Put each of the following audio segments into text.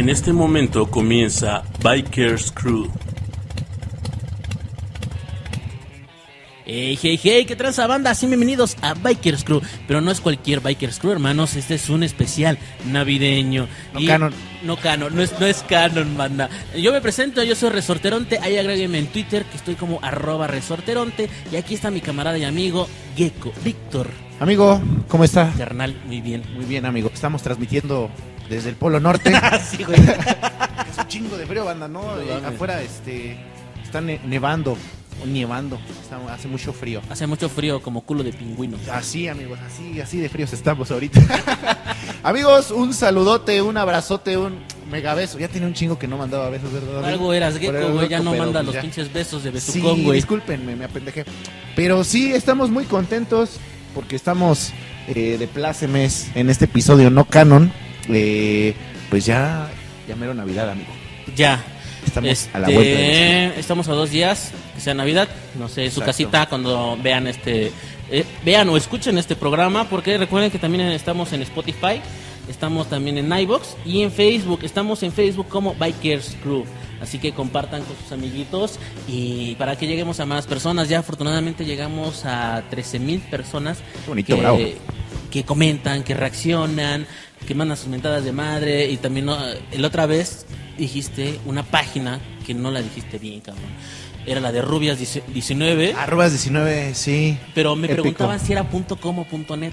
En este momento comienza Bikers Crew. Hey, hey, hey, ¿qué tranza banda? Sí, bienvenidos a Bikers Crew. Pero no es cualquier Bikers Crew, hermanos. Este es un especial navideño. No canon. No canon, no es, no es canon, banda. Yo me presento, yo soy Resorteronte. Ahí agréguenme en Twitter que estoy como arroba Resorteronte. Y aquí está mi camarada y amigo Gecko, Víctor. Amigo, ¿cómo está? Carnal, muy bien. Muy bien, amigo. Estamos transmitiendo desde el Polo Norte. sí, güey. es un chingo de frío, banda, ¿no? Eh, afuera este, está ne- nevando o nievando. Está- hace mucho frío. Hace mucho frío como culo de pingüino. Así, amigos, así, así de fríos estamos ahorita. amigos, un saludote, un abrazote, un mega beso. Ya tiene un chingo que no mandaba besos, ¿verdad? amigo? Algo eras Gecko, güey. Ya no pero manda pues los ya. pinches besos de Sí, besucón, güey. discúlpenme, me apendejé. Pero sí, estamos muy contentos porque estamos eh, de plácemes en este episodio no canon. Eh, pues ya, ya mero Navidad, amigo. Ya. Estamos a la Este, vuelta de. Estamos a dos días que sea Navidad. No sé, su casita cuando vean este. eh, vean o escuchen este programa. Porque recuerden que también estamos en Spotify. Estamos también en iBox y en Facebook. Estamos en Facebook como Bikers Crew. Así que compartan con sus amiguitos y para que lleguemos a más personas. Ya afortunadamente llegamos a 13 mil personas bonito, que, bravo. que comentan, que reaccionan, que mandan sus mentadas de madre y también ¿no? el otra vez dijiste una página que no la dijiste bien, cabrón. Era la de Rubias 19, Arrobas 19, sí. pero me épico. preguntaban si era .com o .net.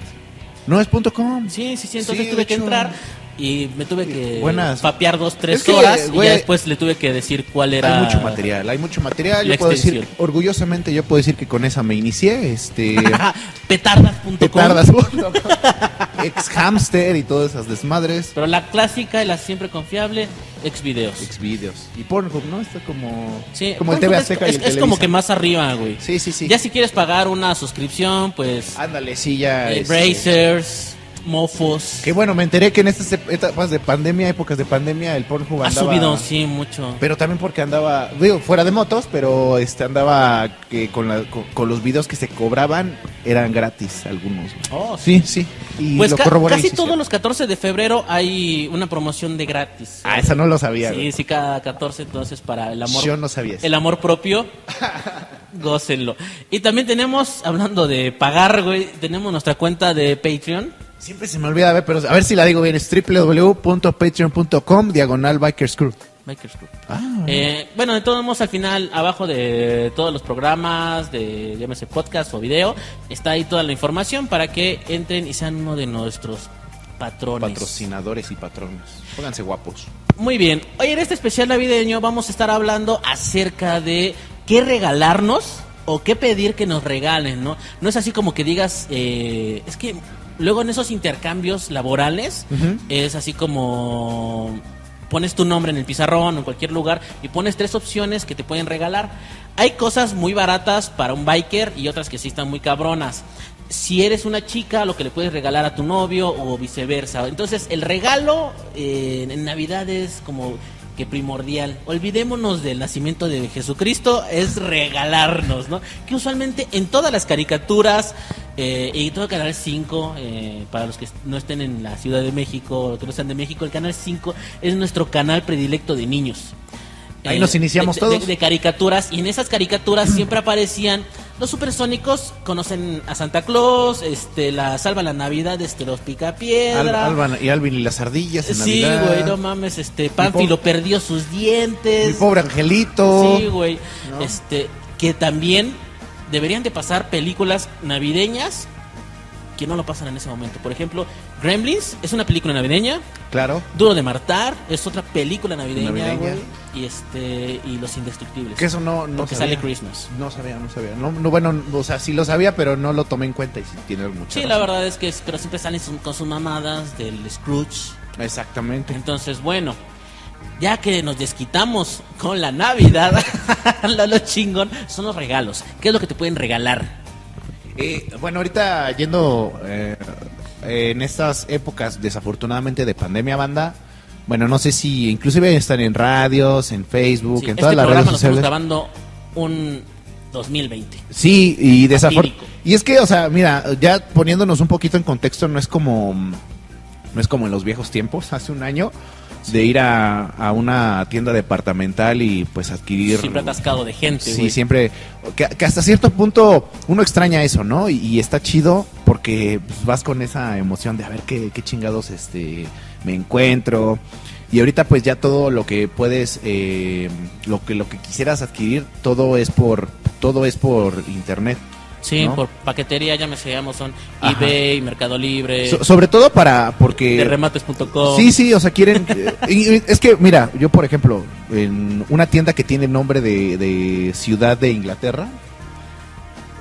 No es punto .com. Sí, sí, sí, entonces Sí, tuve que entrar y me tuve que Buenas. papear dos, tres Es que, horas y ya después le tuve que decir cuál era... Hay mucho material, hay mucho material. Yo puedo decir, orgullosamente, yo puedo decir que con esa me inicié. Este. Petardas.com. Te tardas. Ex hamster y todas esas desmadres. Pero la clásica y la siempre confiable, Xvideos. Xvideos. Y Pornhub, ¿no? Está como. Sí, como el TV es- Azteca y es, el es como que más arriba, güey. Sí, sí, sí. Ya si quieres pagar una suscripción, pues Ándale, sí, ya. eh, este, Brazers, mofos. Que bueno, me enteré que en estas etapas de pandemia, épocas de pandemia, el Pornhub ha andaba. subido, sí, mucho. Pero también porque andaba, digo, fuera de motos, pero este andaba que con, la- con, con los videos que se cobraban eran gratis algunos. Oh, Sí, sí. Y Pues lo corroboré casi todos los 14 de febrero hay una promoción de gratis. Ah, esa no lo sabía. Sí, güey. sí, cada 14, entonces para el amor. Yo no sabía eso. El amor propio, gócenlo. Y también tenemos, hablando de pagar, güey, tenemos nuestra cuenta de Patreon. Siempre se me olvida, a ver, pero a ver si la digo bien. Es www.patreon.com diagonal Bikers Crew. Bikers. Ah, Eh, bueno, de todos modos, al final, abajo de todos los programas, de llámese podcast o video, está ahí toda la información para que entren y sean uno de nuestros patrones. patrocinadores y patrones. Pónganse guapos. Muy bien. Hoy en este especial navideño vamos a estar hablando acerca de qué regalarnos o qué pedir que nos regalen, ¿no? No es así como que digas, eh, es que luego en esos intercambios laborales es así como pones tu nombre en el pizarrón o en cualquier lugar y pones tres opciones que te pueden regalar. Hay cosas muy baratas para un biker y otras que sí están muy cabronas. Si eres una chica, lo que le puedes regalar a tu novio o viceversa. Entonces, el regalo eh, en Navidad es como que primordial. Olvidémonos del nacimiento de Jesucristo, es regalarnos, ¿no? Que usualmente en todas las caricaturas eh, y todo Canal 5, eh, para los que no estén en la Ciudad de México o que no sean de México, el Canal 5 es nuestro canal predilecto de niños. Ahí nos iniciamos de- de- todos. De, de caricaturas, y en esas caricaturas siempre aparecían los supersónicos, conocen a Santa Claus, este, la Salva la Navidad, este, los Al- Picapiedra. Alban y Alvin y las ardillas en Sí, Navidad. güey, no mames, este, Pánfilo perdió sus dientes. Mi pobre angelito. Sí, güey. ¿no? Este, que también deberían de pasar películas navideñas que no lo pasan en ese momento. Por ejemplo, Gremlins es una película navideña. Claro. Duro de Matar es otra película navideña. Y este y Los Indestructibles. Que eso no, no Porque sabía. sale Christmas. No sabía, no sabía. No, no, bueno, o sea, sí lo sabía, pero no lo tomé en cuenta y sí tiene mucha Sí, razón. la verdad es que es- pero siempre salen con sus mamadas del Scrooge. Exactamente. Entonces, bueno, ya que nos desquitamos con la Navidad, lo, lo chingón son los regalos. ¿Qué es lo que te pueden regalar? Eh, bueno, ahorita yendo eh, en estas épocas, desafortunadamente, de pandemia, banda. Bueno, no sé si inclusive están en radios, en Facebook, Sí, en todas este las programa redes lo estamos sociales. grabando un 2020. Sí, y desafortunadamente. Y es que, o sea, mira, ya poniéndonos un poquito en contexto, no es como. No es como en los viejos tiempos, hace un año. De ir a, a una tienda departamental y pues adquirir... Siempre atascado de gente, Sí, siempre. Que, que hasta cierto punto uno extraña eso, ¿no? Y, y está chido porque pues, vas con esa emoción de a ver qué, qué chingados este me encuentro. Y ahorita pues ya todo lo que puedes, eh, lo que lo que quisieras adquirir, todo es por todo es por internet. Sí, ¿no? por paquetería, ya me sé, Amazon, Ajá. eBay, Mercado Libre, So- sobre todo para porque de remates.com. Sí, sí, o sea, quieren... eh, y- es que, mira, yo por ejemplo, en una tienda que tiene nombre de, de ciudad de Inglaterra,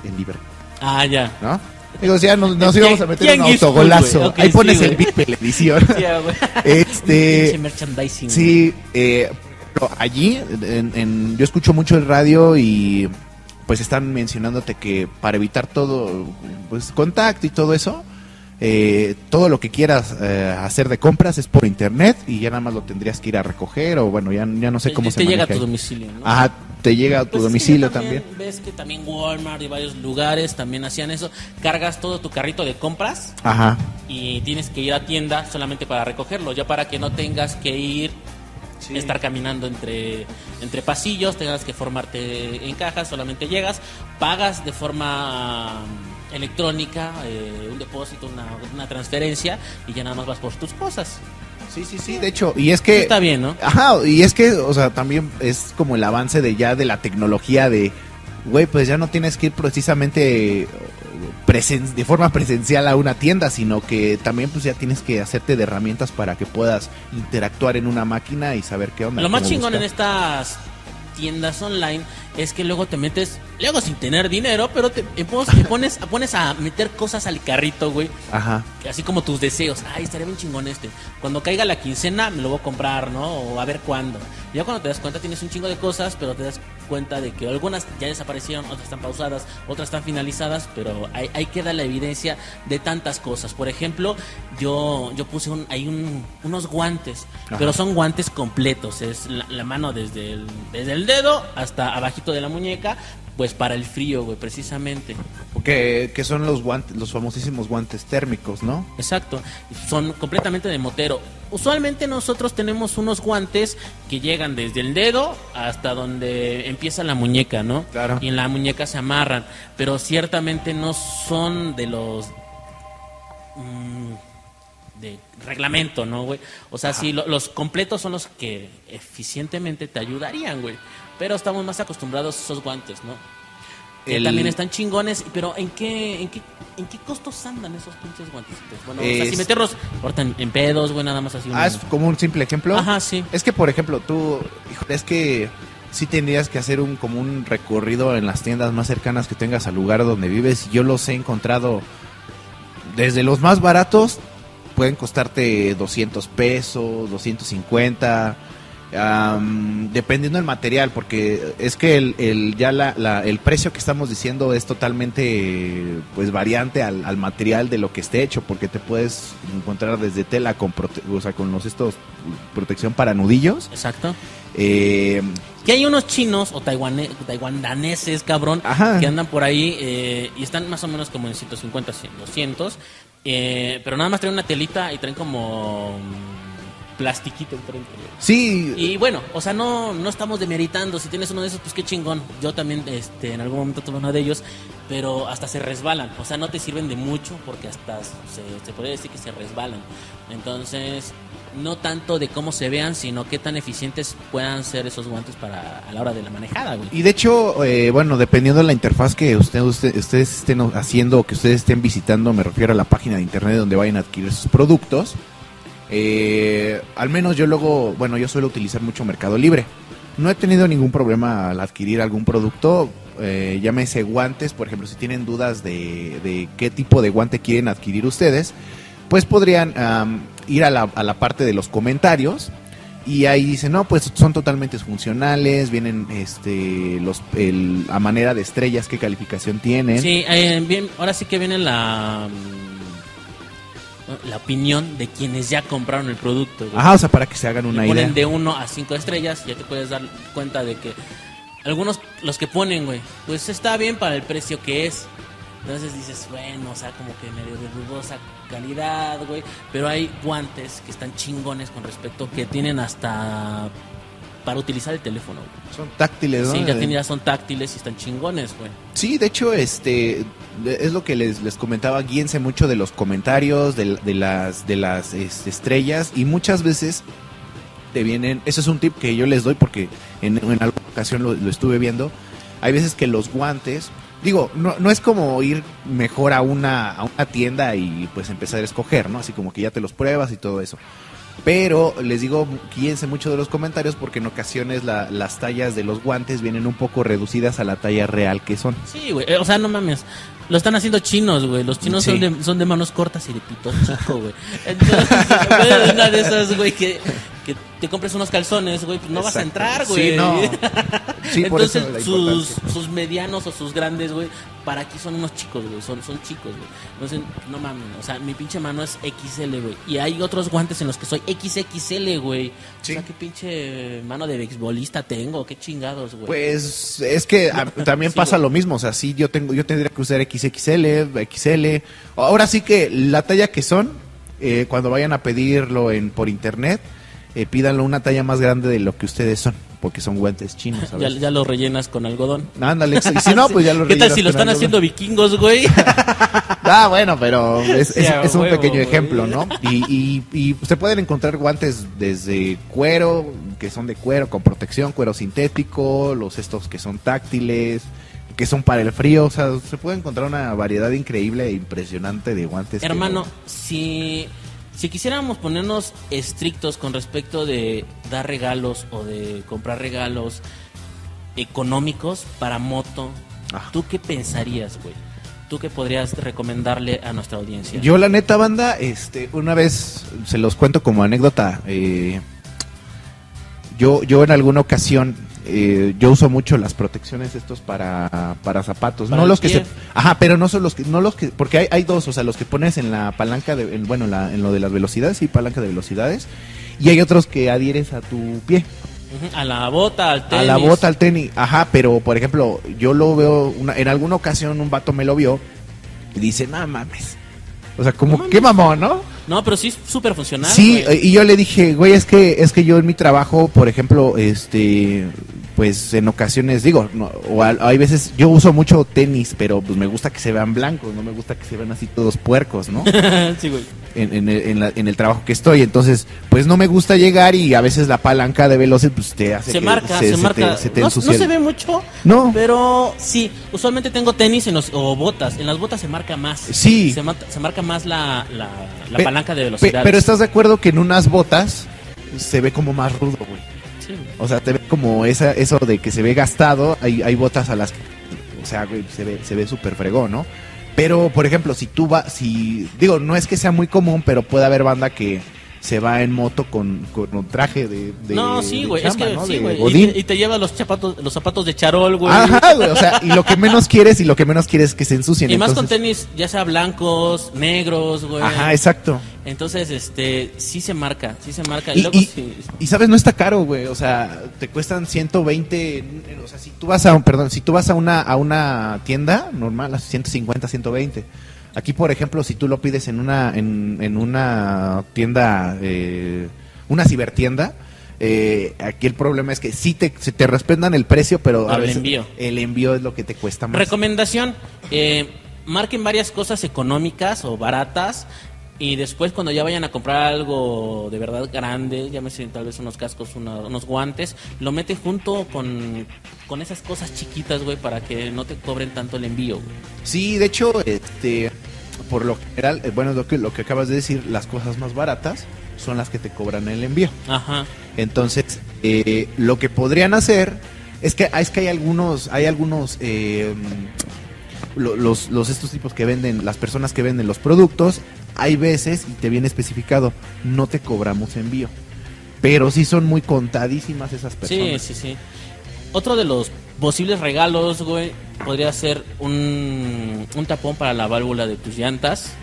en Liverpool, Ah, ya. ¿no? Digo, ya nos, nos íbamos a meter un Tianguis autogolazo. Ahí pones sí, el. VIP en la edición. Sí, güey. Este, merchandising. sí, eh, pero allí, en, en- yo escucho mucho el radio y pues están mencionándote que para evitar todo, pues contacto y todo eso, eh, todo lo que quieras eh, hacer de compras es por internet y ya nada más lo tendrías que ir a recoger o bueno, ya, ya no sé Te- cómo te se llega a maneja tu ahí. domicilio, ¿no? Ajá, te llega a tu Pues domicilio ya también. Ves que también Walmart y varios lugares también hacían eso. Cargas todo tu carrito de compras Ajá. y tienes que ir a tienda solamente para recogerlo, ya para que no tengas que ir estar caminando entre entre pasillos, tengas que formarte en cajas, solamente llegas, pagas de forma um, electrónica eh, un depósito, una, una transferencia y ya nada más vas por tus cosas. Sí, sí, sí, de hecho, y es que... Está bien, ¿no? Ajá, y es que, o sea, también es como el avance de ya de la tecnología de, güey, pues ya no tienes que ir precisamente eh, presen- de forma presencial a una tienda, sino que también pues ya tienes que hacerte de herramientas para que puedas interactuar en una máquina y saber qué onda. Lo más chingón en estas tiendas online es que luego te metes, luego sin tener dinero, pero te, te pones, te pones, pones a meter cosas al carrito, güey. Ajá. Así como tus deseos. Ay, estaría bien chingón este. Cuando caiga la quincena me lo voy a comprar, ¿no? O a ver cuándo. Ya cuando te das cuenta tienes un chingo de cosas, pero te das cuenta de que algunas ya desaparecieron, otras están pausadas, otras están finalizadas, pero ahí, ahí queda la evidencia de tantas cosas. Por ejemplo, yo, yo puse un, hay un, unos guantes, Ajá. pero son guantes completos. Es la, la mano desde el, desde el dedo hasta abajito de la muñeca, pues para el frío, güey, precisamente. Que, que son los guantes, los famosísimos guantes térmicos, ¿no? Exacto, son completamente de motero. Usualmente nosotros tenemos unos guantes que llegan desde el dedo hasta donde empieza la muñeca, ¿no? Claro. Y en la muñeca se amarran, pero ciertamente no son de los mm, de reglamento, ¿no, güey? O sea, sí, lo- los completos son los que eficientemente te ayudarían, güey. Pero estamos más acostumbrados a esos guantes, ¿no? Que El- también están chingones, pero ¿en qué, en qué, en qué costos andan esos pinches guantecitos? Bueno, o sea, Es- si meterlos ahorita en, en pedos, güey, nada más así. Ah, un- es como un simple ejemplo. Ajá, sí. Es que, por ejemplo, tú, híjole, es que sí tendrías que hacer un como un recorrido en las tiendas más cercanas que tengas al lugar donde vives. Yo los he encontrado desde los más baratos, pueden costarte 200 pesos, 250, am, dependiendo del material, porque es que el, el- ya la, la- el precio que estamos diciendo es totalmente pues variante al, al material de lo que esté hecho, porque te puedes encontrar desde tela con, prote- o sea, con los estos protección para nudillos. Exacto. eh, Que hay unos chinos o taiwane- taiwandaneses, cabrón, Ajá. que andan por ahí eh, y están más o menos como en 150, 100, 200. eh, pero nada más traen una telita y traen como plastiquito enfrente. sí, Y bueno, o sea, no, no estamos demeritando. Si tienes uno de esos, pues qué chingón. Yo también este, en algún momento tuve uno de ellos, pero hasta se resbalan. O sea, no te sirven de mucho porque hasta se, se podría decir que se resbalan. Entonces, no tanto de cómo se vean, sino qué tan eficientes puedan ser esos guantes para a la hora de la manejada, güey. Y de hecho, eh, bueno, dependiendo de la interfaz que usted, usted- ustedes estén haciendo o que ustedes estén visitando, me refiero a la página de internet donde vayan a adquirir sus productos. Eh, al menos yo luego, bueno, yo suelo utilizar mucho Mercado Libre. No he tenido ningún problema al adquirir algún producto. Eh, llámese guantes, por ejemplo, si tienen dudas de, de qué tipo de guante quieren adquirir ustedes, pues podrían ir a la, a la parte de los comentarios y ahí dicen, no, pues son totalmente funcionales, vienen este los el, a manera de estrellas, qué calificación tienen. Sí, eh, bien, ahora sí que viene la la opinión de quienes ya compraron el producto. güey. Ajá, o sea, para que se hagan una Le idea. ponen de 1 a 5 estrellas, ya te puedes dar cuenta de que algunos, los que ponen, güey, pues está bien para el precio que es. Entonces dices, bueno, o sea, como que medio de dudosa calidad, güey. Pero hay guantes que están chingones con respecto, que tienen hasta para utilizar el teléfono. güey. Son táctiles, ¿no? Sí, ya, Eh, tienen- ya son táctiles y están chingones, güey. Sí, de hecho, este es lo que les, les comentaba, guíense mucho de los comentarios, de, de las de las este, estrellas y muchas veces te vienen, eso es un tip que yo les doy porque en, en alguna ocasión lo, lo estuve viendo, hay veces que los guantes, digo, no, no es como ir mejor a una, a una tienda y pues empezar a escoger, ¿no? Así como que ya te los pruebas y todo eso. Pero les digo, guíense mucho de los comentarios porque en ocasiones la- las tallas de los guantes vienen un poco reducidas a la talla real que son. Sí, güey. eh, O sea, no mames. Lo están haciendo chinos, güey. Los chinos Sí. son, de, son de manos cortas y de pito chico, güey. Entonces, güey, una de esas, güey, que, que te compres unos calzones, güey, pues no vas a entrar, güey. Sí, no. Sí, por Entonces, eso sus, sus medianos o sus grandes, güey, para aquí son unos chicos, güey. Son, son chicos, güey. Entonces, no mames. O sea, mi pinche mano es XL, güey. Y hay otros guantes en los que soy XXL, güey. Sí. O sea, qué pinche mano de beisbolista tengo. Qué chingados, güey. Pues es que a- también pasa güey. lo mismo, o sea, sí yo tengo yo tendría que usar XXL, XL. Ahora sí que la talla que son eh, cuando vayan a pedirlo en por internet, eh, pídanlo una talla más grande de lo que ustedes son, porque son guantes chinos, ya, ya lo rellenas con algodón. Ándale, y si no, pues ya lo ¿Qué tal si lo están haciendo vikingos, güey? Ah, bueno, pero es, un huevo, pequeño güey. ejemplo, ¿no? Y, y, y se pueden encontrar guantes desde cuero, que son de cuero con protección, cuero sintético, los estos que son táctiles, que son para el frío, o sea, se puede encontrar una variedad increíble e impresionante de guantes. Hermano, no- si, si quisiéramos ponernos estrictos con respecto de dar regalos o de comprar regalos económicos para moto, Ah. ¿tú qué pensarías, güey? ¿Tú qué podrías recomendarle a nuestra audiencia? Yo la neta banda, este, una vez se los cuento como anécdota. eh, yo, yo en alguna ocasión, eh, yo uso mucho las protecciones estos para, para zapatos, Para no los que se, ajá, pero no son los que, no los que, porque hay, hay dos, o sea, los que pones en la palanca de, en- bueno, en, la- en lo de las velocidades, sí, palanca de velocidades, y hay otros que adhieres a tu pie. A la bota, al tenis. A la bota, al tenis. Ajá, pero por ejemplo, yo lo veo, una- en alguna ocasión un vato me lo vio y dice, no mames. O sea, como, No qué mamón, ¿no? No, pero sí es súper funcional. Sí, güey. y yo le dije, güey, es que, es que yo en mi trabajo, por ejemplo, este, pues en ocasiones digo, no, o hay veces, yo uso mucho tenis, pero pues me gusta que se vean blancos, no me gusta que se vean así todos puercos, ¿no? sí, güey. en, en el, en la- en el trabajo que estoy. Entonces, pues no me gusta llegar y a veces la palanca de velocidad pues te hace Se que marca, se, te- marca. se te no, no se ve mucho, No. pero sí. Usualmente tengo tenis en los, o botas. En las botas se marca más. Sí. Se, ma- se marca más la, la, la Pe- palanca de Pe- velocidad. pero estás de acuerdo que en unas botas se ve como más rudo, güey. O sea, te ve como esa, eso de que se ve gastado. Hay, hay botas a las que, o sea, se ve, se ve súper fregón, ¿no? Pero, por ejemplo, si tú vas, si, digo, no es que sea muy común, pero puede haber banda que se va en moto con, con un traje de, de no, sí, güey. Es que ¿no? sí, güey. Y, te- y te lleva los zapatos, los zapatos de charol, güey. Ajá, güey, o sea, y lo que menos quieres y lo que menos quieres es que se ensucien. Y más con tenis, ya sea blancos, negros, güey. Ajá, exacto. Entonces, este, sí se marca, sí se marca. Y, Y, luego y- sí- y, sabes, no está caro, güey. O sea, te cuestan 120. en- O sea, si tú vas a, perdón, si tú vas a una, a una tienda normal, a 150, 120. Aquí, por ejemplo, si tú lo pides en una, en, en una tienda, eh, una cibertienda, eh, aquí el problema es que sí te, se te respetan el precio, pero a el veces envío. el envío es lo que te cuesta más. Recomendación, eh, marquen varias cosas económicas o baratas y después cuando ya vayan a comprar algo de verdad grande, llámese tal vez unos cascos, una- unos guantes, lo meten junto con, con esas cosas chiquitas, güey, para que no te cobren tanto el envío, güey. Sí, de hecho, este, por lo general, eh, bueno, lo que, lo que acabas de decir, las cosas más baratas son las que te cobran el envío. Ajá. Entonces, eh, lo que podrían hacer es que es que hay algunos, hay algunos eh, lo- los, los estos tipos que venden, las personas que venden los productos, hay veces y te viene especificado, no te cobramos envío. Pero sí son muy contadísimas esas Sí, personas. sí, sí. Otro de los posibles regalos, güey, podría ser un, un tapón para la válvula de tus llantas.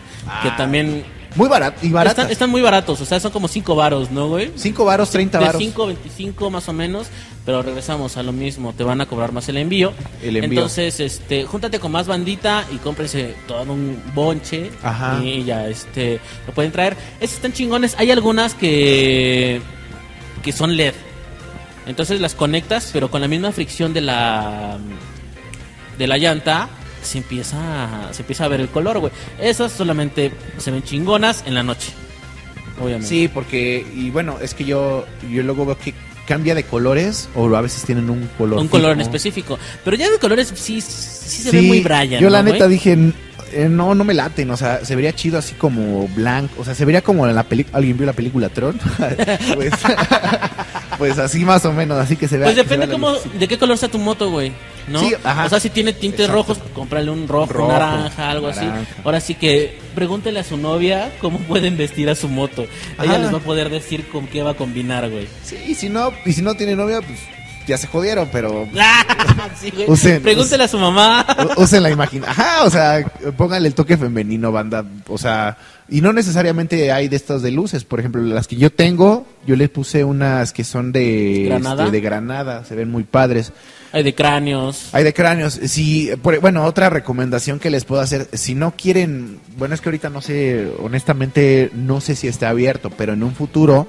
Que Ah. también Muy barato y baratas. Están, están muy baratos, o sea, son como 5 varos, ¿no, güey? 5 varos, 30 De varos. 5, 25 más o menos, pero regresamos a lo mismo, te van a cobrar más el envío. El envío. Entonces, este, júntate con más bandita y cómprense todo un bonche Ajá. y ya este lo pueden traer. Esas están chingones, hay algunas que que son LED. Entonces las conectas, pero con la misma fricción de la de la llanta se empieza se empieza a ver el color, güey. Esas solamente se ven chingonas en la noche. Obviamente. Sí, porque, y bueno, es que yo, yo luego veo que cambia de colores o a veces tienen un color. un color en específico. Pero ya de colores sí, sí se Sí, ve muy Brian. Yo la ¿no, neta güey? dije, eh, no, no me laten, o sea, se vería chido así como blanco, o sea, se vería como en la película, ¿alguien vio la película Tron? pues, pues así más o menos, así que se vea. Pues depende vea cómo, de qué color sea tu moto, güey. ¿No? Sí, ajá. O sea, si tiene tintes Exacto. rojos, cómprale un rojo, Rojo, un naranja, algo así. Ahora sí que pregúntele a su novia cómo pueden vestir a su moto. Ella les va a poder decir con qué va a combinar, güey. Sí, y si no, y si no tiene novia, pues ya se jodieron, pero Sí, güey. Usen- Pregúntele a su mamá. usen la imaginación. Ajá, o sea, pónganle el toque femenino, banda. O sea, y no necesariamente hay de estas de luces. Por ejemplo, las que yo tengo, yo les puse unas que son de ¿Granada? este, de granada, se ven muy padres. Hay de cráneos. Hay de cráneos. Si, por- bueno, otra recomendación que les puedo hacer, si no quieren, bueno, es que ahorita no sé, honestamente, no sé si está abierto, pero en un futuro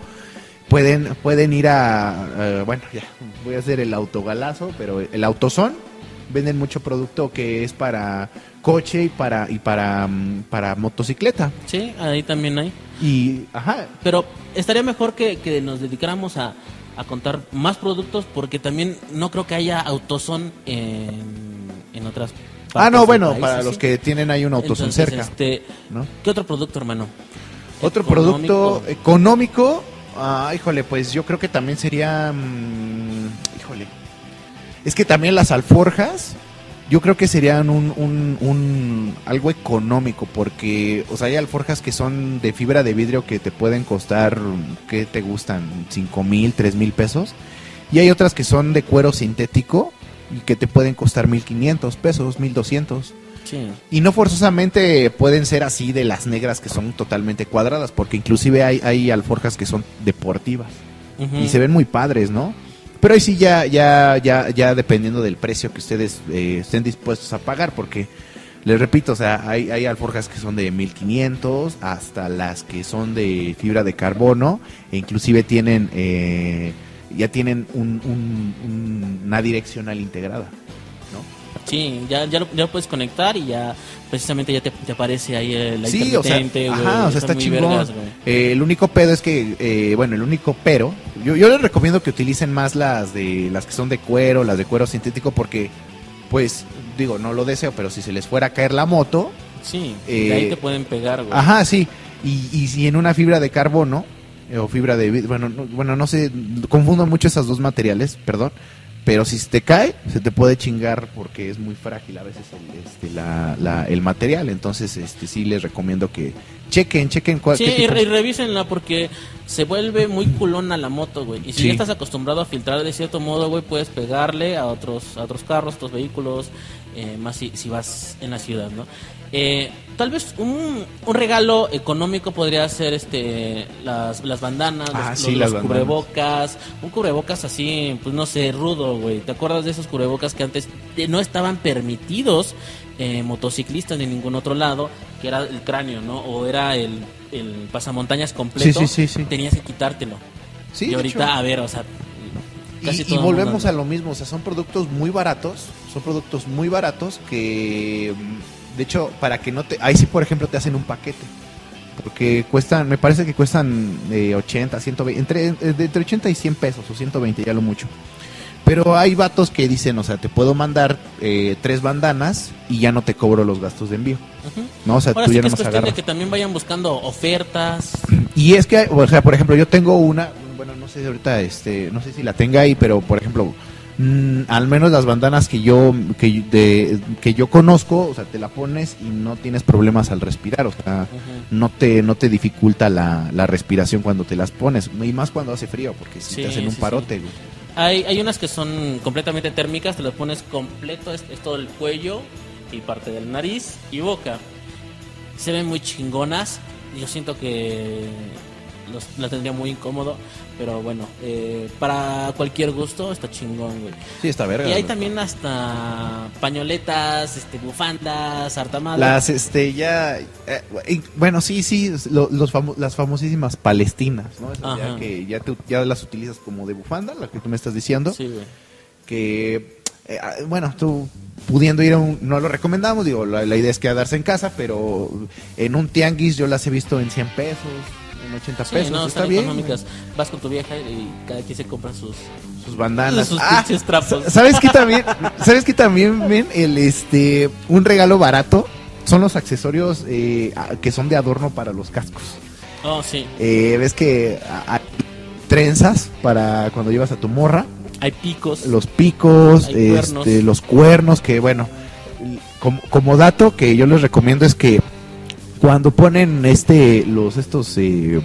pueden, pueden ir a, bueno, ya, voy a hacer el autogalazo, pero el autosón, venden mucho producto que es para coche y para, y para, mm, para motocicleta. Sí, ahí también hay. Y, ajá, Pero estaría mejor que, que nos dedicáramos a, a contar más productos porque también no creo que haya autosón en, en otras partes ah, no, bueno, país, para ¿sí? los que tienen ahí un autosón Entonces, cerca, este, ¿no? ¿Qué otro producto, hermano? Otro Económico. producto económico, ah, híjole, pues yo creo que también sería, mm, híjole, es que también las alforjas, yo creo que serían un, un, un- algo económico, porque, o sea, hay alforjas que son de fibra de vidrio que te pueden costar, ¿qué te gustan? ¿Cinco mil, tres mil pesos? Y hay otras que son de cuero sintético y que te pueden costar 1500 pesos, 1200. Sí. Y no forzosamente pueden ser así de las negras que son totalmente cuadradas, porque inclusive hay, hay alforjas que son deportivas y se ven muy padres, ¿no? Pero ahí sí ya, ya, ya, ya dependiendo del precio que ustedes eh, estén dispuestos a pagar, porque les repito, o sea, hay, hay alforjas que son de 1500 hasta las que son de fibra de carbono, e inclusive tienen, eh, ya tienen un- un- un- una direccional integrada. Sí, ya, ya, lo, ya lo puedes conectar y ya precisamente ya te, te aparece ahí el Sí, o sea, ajá, o sea, está chingón. vergas. Eh, el único pedo es que, eh, bueno, el único pero, yo, yo les recomiendo que utilicen más las de las que son de cuero, las de cuero sintético, porque, pues, digo, no lo deseo, pero si se les fuera a caer la moto, Sí, Eh, de ahí te pueden pegar, güey. ajá, sí, y, y si en una fibra de carbono eh, o fibra de, bueno, no, bueno, no sé, confundo mucho esas dos materiales, perdón. Pero si se te cae, se te puede chingar porque es muy frágil a veces el, este, la, la- el material. Entonces, este, sí les recomiendo que chequen, chequen cuál Sí, y, re- y revísenla porque se vuelve muy culona la moto, güey. Y si Sí. ya estás acostumbrado a filtrar de cierto modo, güey, puedes pegarle a otros a otros carros, otros vehículos, eh, más si, si vas en la ciudad, ¿no? Eh, tal vez un, un regalo económico podría ser este las, las bandanas, Ah, los, sí, los- las los bandanas. cubrebocas, un cubrebocas así, pues no sé, rudo, güey. ¿Te acuerdas de esos cubrebocas que antes eh, no estaban permitidos eh, motociclistas ni ningún otro lado, que era el cráneo, ¿no? O era el, el pasamontañas completo. Sí, sí. Tenías que quitártelo. Sí, y ahorita, hecho. a ver, o sea, casi Y, volvemos a lo mismo, o sea, son productos muy baratos, son productos muy baratos que, mm, de hecho, para que no te, ahí sí, por ejemplo, te hacen un paquete, porque cuestan, me parece que cuestan eh, 80, 120, entre, eh, de entre 80 y 100 pesos o 120, ya lo mucho. Pero hay vatos que dicen, o sea, te puedo mandar eh, tres bandanas y ya no te cobro los gastos de envío, Ujú. ¿no? O sea, Ahora tú sí ya que es no cuestión de agarras. que también vayan buscando ofertas. Y es que, o sea, por ejemplo, yo tengo una, bueno, no sé si ahorita, este, no sé si la tenga ahí, pero por ejemplo, mm, al menos las bandanas que yo, que, de, que yo conozco, o sea, te la pones y no tienes problemas al respirar, o sea, no te, no te dificulta la, la respiración cuando te las pones, y más cuando hace frío, porque si Sí, te hacen un sí, parote. Hay, hay unas que son completamente térmicas, te las pones completo, es, es todo el cuello y parte del nariz y boca. Se ven muy chingonas. yo siento que los, la tendría muy incómodo. Pero bueno, eh, para cualquier gusto está chingón, güey. Sí, está verga. Y hay también hasta pañoletas, este, bufandas, hartamadas. Las, este, ya. eh, bueno, sí, sí, lo- los famo- las famosísimas palestinas, ¿no? Esas ya que ya, te- ya las utilizas como de bufanda, la que tú me estás diciendo. Sí, güey. Que, eh, ah, bueno, tú pudiendo ir a un. No lo recomendamos, digo, la, la idea es quedarse en casa, pero en un tianguis yo las he visto en 100 pesos, en 80 Sí, pesos. no, está bien. económicas. Vas con tu vieja y cada quien se compra sus... Sus bandanas. Sus Ah, pinches trapos. ¿Sabes qué también? ¿Sabes qué también, ven? El, este, un regalo barato son los accesorios eh, que son de adorno para los cascos. Oh, sí. Eh, ves que hay trenzas para cuando llevas a tu morra, Hay picos. los picos, cuernos. este, los cuernos, que bueno, como, como dato que yo les recomiendo es que cuando ponen este, los estos, eh,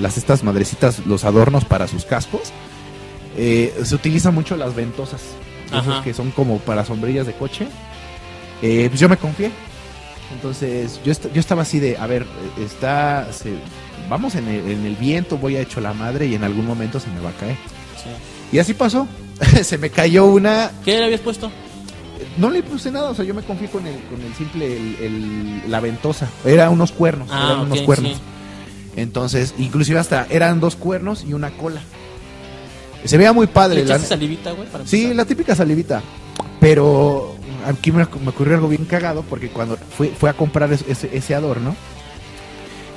las estas madrecitas, los adornos para sus cascos, eh, se utilizan mucho las ventosas, esas que son como para sombrillas de coche. Eh, pues yo me confié. Entonces yo, est- yo estaba así de, a ver, está, se- vamos en el, en el viento, voy a hecho la madre y en algún momento se me va a caer. Sí. Y así pasó. se me cayó una, ¿Qué le habías puesto? No le puse nada, o sea, yo me confié con el, con el simple, el, el- la ventosa. Era unos cuernos, Ah, eran unos cuernos. sí. Entonces, inclusive hasta eran dos cuernos y una cola. Se veía muy ¿Le padre. la- echaste salivita, güey? para sí, empezar? la típica salivita. Pero aquí me, me ocurrió algo bien cagado porque cuando fue, fue a comprar es- ese, ese adorno,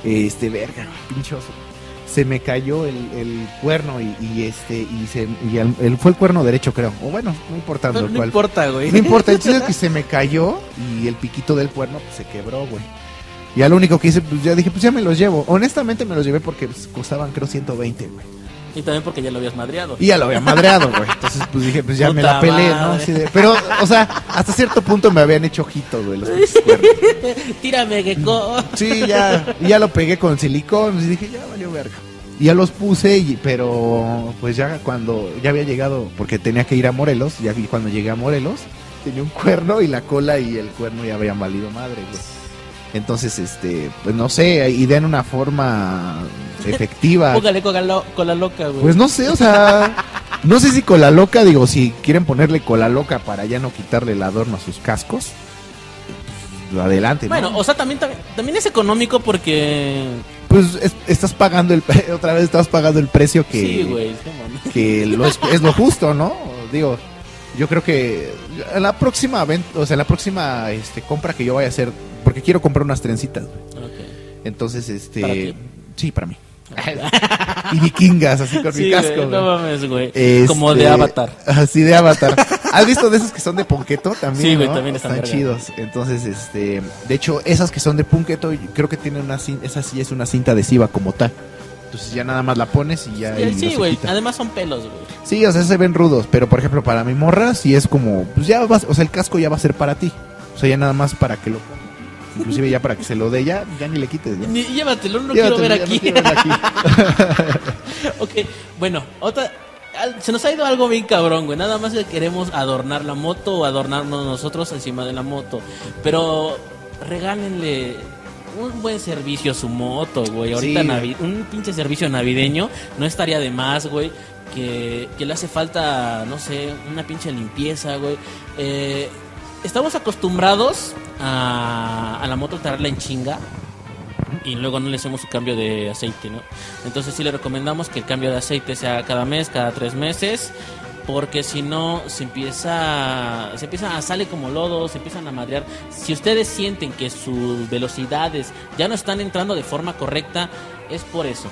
este, verga, pinchoso. Se me cayó el, el cuerno y, y este, y se, y el- el- fue el cuerno derecho, creo. O bueno, no importando No, no importa, güey. No importa, el chiste es que se me cayó y el piquito del cuerno pues, se quebró, güey. Ya lo único que hice, pues ya dije, pues ya me los llevo. Honestamente me los llevé porque pues, costaban creo 120, güey. Y también porque ya lo habías madreado. Y ya lo había madreado, güey. Entonces pues dije, pues ya me la pelé, ¿no? Así de- pero, o sea, hasta cierto punto me habían hecho ojitos, güey, los pinches cuernos. Tírame, gecko. Sí, ya, y ya lo pegué con silicón y dije, ya valió verga. Y ya los puse, y, pero pues ya cuando ya había llegado, porque tenía que ir a Morelos, ya cuando llegué a Morelos, tenía un cuerno y la cola y el cuerno ya habían valido madre, güey. Entonces, este, pues no sé, idean una forma efectiva. Póngale con la, lo- con la loca, güey. Pues no sé, o sea, no sé si cola loca, digo, si quieren ponerle cola loca para ya no quitarle el adorno a sus cascos, pues, adelante. ¿no? Bueno, o sea, también, también, también es económico porque... pues es- estás pagando el, otra vez estás pagando el precio que, Sí, güey. sí, que lo es, es lo justo, ¿no? Digo, yo creo que la próxima o sea, la próxima este compra que yo vaya a hacer, porque quiero comprar unas trencitas, güey. Ok. Entonces, este, ¿Para ti? sí, para mí. y vikingas, así con mi Sí, casco. güey, güey. no mames, güey. Este, Como de Avatar. Así de Avatar. ¿Has visto de esos que son de Punketo también? Sí, güey, ¿no? también están verga. chidos. Entonces, este, de hecho, esas que son de Punketo, creo que tienen una cinta, esa sí es una cinta adhesiva como tal. Entonces ya nada más la pones y ya Sí, se güey. Además son pelos, güey. Sí, o sea, se ven rudos, pero por ejemplo, para mi morra sí es como, pues ya vas, o sea, el casco ya va a ser para ti. O sea, ya nada más para que lo. Inclusive ya para que se lo dé, ya, ya ni le quites. ¿no? Ni- Llévatelo, no Llévatelo, quiero ver no aquí. quiero ver aquí. ok, bueno, otra. Se nos ha ido algo bien cabrón, güey. Nada más que queremos adornar la moto o adornarnos nosotros encima de la moto. Pero regálenle un buen servicio a su moto, güey. Ahorita Sí. un pinche servicio navideño no estaría de más, güey. Que, que le hace falta, no sé, una pinche limpieza, güey. Eh, estamos acostumbrados a, a la moto traerla en chinga y luego no le hacemos su cambio de aceite, ¿no? Entonces sí le recomendamos que el cambio de aceite sea cada mes, cada tres meses, porque si no se empieza, se empieza a sale como lodo, se empiezan a madrear. Si ustedes sienten que sus velocidades ya no están entrando de forma correcta, es por eso.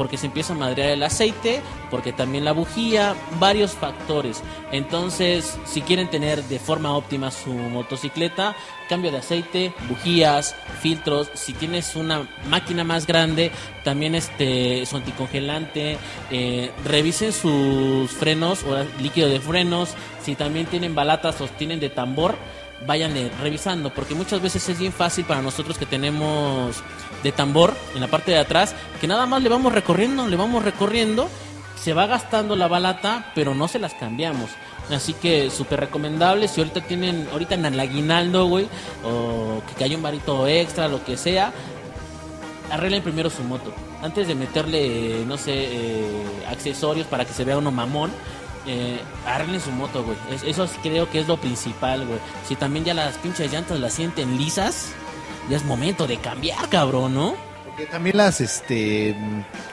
Porque se empieza a madrear el aceite, porque también la bujía, varios factores. Entonces, si quieren tener de forma óptima su motocicleta, cambio de aceite, bujías, filtros. Si tienes una máquina más grande, también este su anticongelante. eh, revisen sus frenos o líquido de frenos. Si también tienen balatas o tienen de tambor, váyanle revisando. Porque muchas veces es bien fácil para nosotros que tenemos de tambor en la parte de atrás, que nada más le vamos recorriendo, le vamos recorriendo. Se va gastando la balata, pero no se las cambiamos. Así que súper recomendable. Si ahorita tienen, ahorita en el aguinaldo, güey, o que haya un varito extra, lo que sea, arreglen primero su moto. Antes de meterle, no sé, eh, accesorios para que se vea uno mamón, eh, arreglen su moto, güey. Es- eso creo que es lo principal, güey. Si también ya las pinches llantas las sienten lisas, ya es momento de cambiar, cabrón, ¿no? Porque también las, este,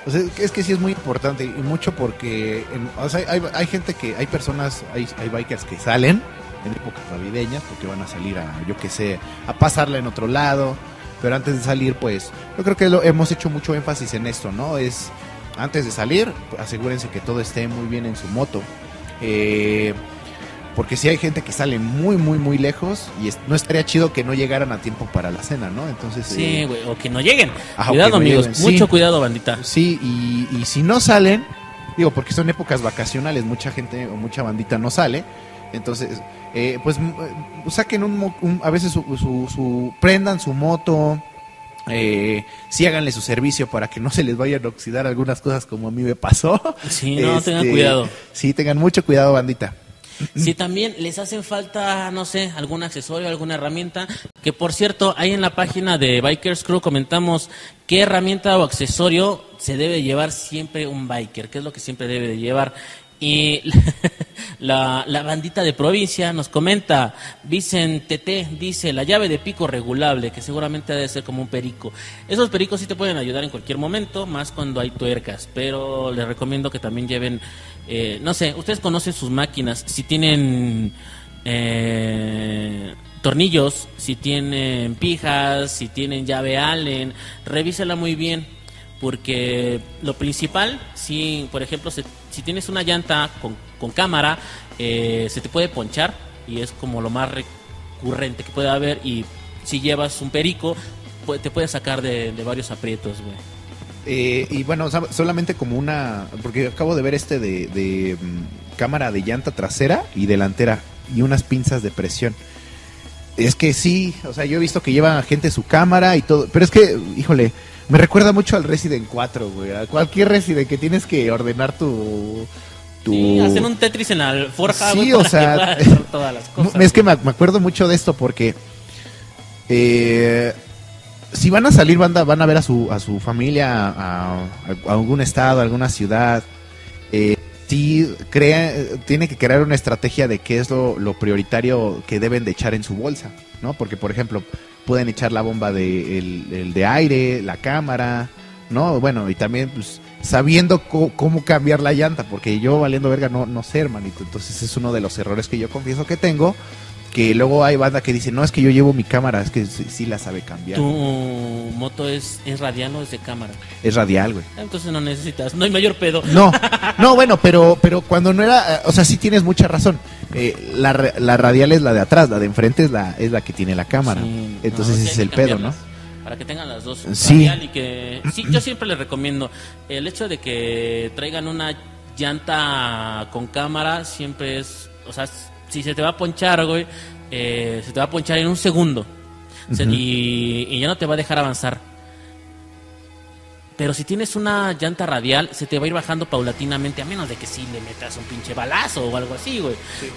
o sea, es que sí es muy importante y mucho porque, en- o sea, hay, hay gente que, hay personas, hay, hay bikers que salen en épocas navideñas porque van a salir a, yo qué sé, a pasarla en otro lado, pero antes de salir, pues, yo creo que lo, hemos hecho mucho énfasis en esto, ¿no? Es, antes de salir, asegúrense que todo esté muy bien en su moto. Eh, porque si hay gente que sale muy, muy, muy lejos y no estaría chido que no llegaran a tiempo para la cena, ¿no? Entonces, Sí, eh, güey, o que no lleguen. Cuidado, no amigos, lleguen, mucho sí. cuidado, bandita. Sí, y, y si no salen, digo, porque son épocas vacacionales, mucha gente o mucha bandita no sale, entonces, eh, pues eh, saquen un, un- a veces su, su- su- prendan su moto, eh, sí háganle su servicio para que no se les vayan a oxidar algunas cosas como a mí me pasó. Sí, no, tengan Este, cuidado. Sí, tengan mucho cuidado, bandita. Si también les hacen falta, no sé, algún accesorio, alguna herramienta, que por cierto, ahí en la página de Bikers Crew comentamos qué herramienta o accesorio se debe llevar siempre un biker, qué es lo que siempre debe de llevar. Y la, la bandita de provincia nos comenta, Vicente T dice, la llave de pico regulable, que seguramente debe ser como un perico. Esos pericos sí te pueden ayudar en cualquier momento, más cuando hay tuercas, pero les recomiendo que también lleven, eh, no sé, ustedes conocen sus máquinas, si tienen eh, tornillos, si tienen pijas, si tienen llave Allen, revísela muy bien, porque lo principal, si por ejemplo, se- si tienes una llanta con, cámara, eh, se te puede ponchar y es como lo más recurrente que puede haber y si llevas un perico, te puede sacar de, varios aprietos, güey. Eh, y bueno, solamente como una, porque acabo de ver este de, de, mm, cámara de llanta trasera y delantera y unas pinzas de presión. Es que sí, o sea, yo he visto que lleva gente su cámara y todo, pero es que, híjole, me recuerda mucho al Resident 4, güey, a cualquier Resident que tienes que ordenar tu... tu... Sí, hacen un Tetris en la forja, Sí, güey, o sea, todas las cosas. es que me, me acuerdo mucho de esto porque eh, si van a salir banda, van a ver a su, a su familia a, a algún estado, a alguna ciudad. Eh, sí, crea, tiene que crear una estrategia de qué es lo, lo prioritario que deben de echar en su bolsa, ¿no? Porque, por ejemplo, pueden echar la bomba de, el, de aire, la cámara, ¿no? Bueno, y también, pues, sabiendo cómo cambiar la llanta, porque yo valiendo verga no, no sé, hermanito. Entonces es uno de los errores que yo confieso que tengo, que luego hay banda que dice, no, es que yo llevo mi cámara, es que sí, sí la sabe cambiar. Tu moto es, es radial o es de cámara. Es radial, güey. Entonces no necesitas, no hay mayor pedo. No, no, bueno, pero, pero cuando no era, eh, o sea, sí tienes mucha razón. Eh, la, la radial es la de atrás, la de enfrente es la, es la que tiene la cámara. Sí, Entonces no, ese es el pedo, ¿no? Para que tengan las dos. Sí. radial y que, sí, yo siempre les recomiendo el hecho de que traigan una llanta con cámara siempre es, o sea, si se te va a ponchar, güey, eh, se te va a ponchar en un segundo Se- Ujú. y, y ya no te va a dejar avanzar. Pero si tienes una llanta radial, se te va a ir bajando paulatinamente, a menos de que sí le metas un pinche balazo o algo así, güey.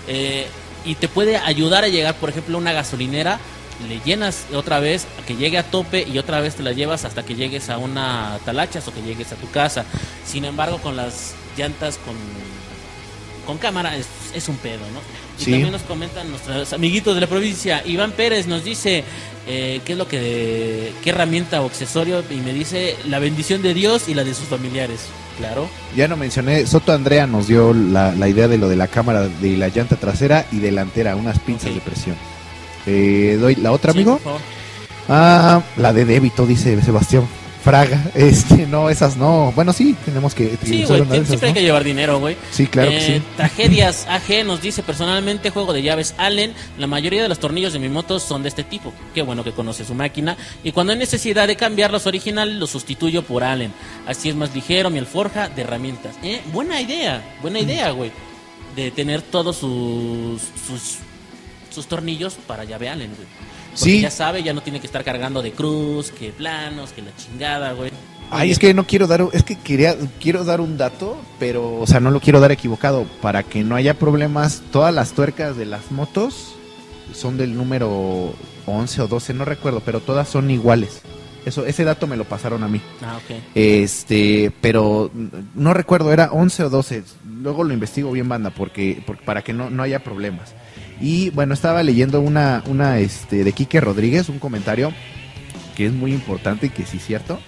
Eh, y te puede ayudar a llegar, por ejemplo, a una gasolinera, le llenas otra vez, a que llegue a tope y otra vez te la llevas hasta que llegues a una talachas o que llegues a tu casa. Sin embargo, con las llantas con, con cámara es, es un pedo, ¿no? Y Sí. también nos comentan nuestros amiguitos de la provincia. Iván Pérez nos dice eh, qué es lo que, qué herramienta o accesorio y me dice la bendición de Dios y la de sus familiares. Claro. Ya no mencioné, Soto Andrea nos dio la, la idea de lo de la cámara de la llanta trasera y delantera, unas pinzas de presión. Eh, ¿Doy la otra, Sí, amigo? por favor. Ah, la de débito, dice Sebastián Fraga. Este, no, esas no. Bueno, sí, tenemos que Sí, güey, esas, siempre hay ¿no? que llevar dinero, güey. Sí, claro que Eh, sí. Tragedias AG nos dice personalmente juego de llaves Allen. La mayoría de los tornillos de mi moto son de este tipo. Qué bueno que conoce su máquina. Y cuando hay necesidad de cambiar los originales, los sustituyo por Allen. Así es más ligero mi alforja de herramientas. Eh, buena idea, buena Mm. idea, güey. De tener todos sus, sus, sus tornillos para llave Allen, güey. Porque Sí. ya sabe, ya no tiene que estar cargando de cruz, que planos, que la chingada, güey. Ay, es que no quiero dar, es que quería, quiero dar un dato, pero, o sea, no lo quiero dar equivocado, para que no haya problemas. Todas las tuercas de las motos son del número 11 o 12, no recuerdo, pero todas son iguales. Eso, ese dato me lo pasaron a mí. Ah, ok. Este, pero no recuerdo, era 11 o 12. Luego lo investigo bien, banda, porque, porque para que no, no haya problemas. Y bueno, estaba leyendo una, una este, de Quique Rodríguez, un comentario que es muy importante y que sí es cierto,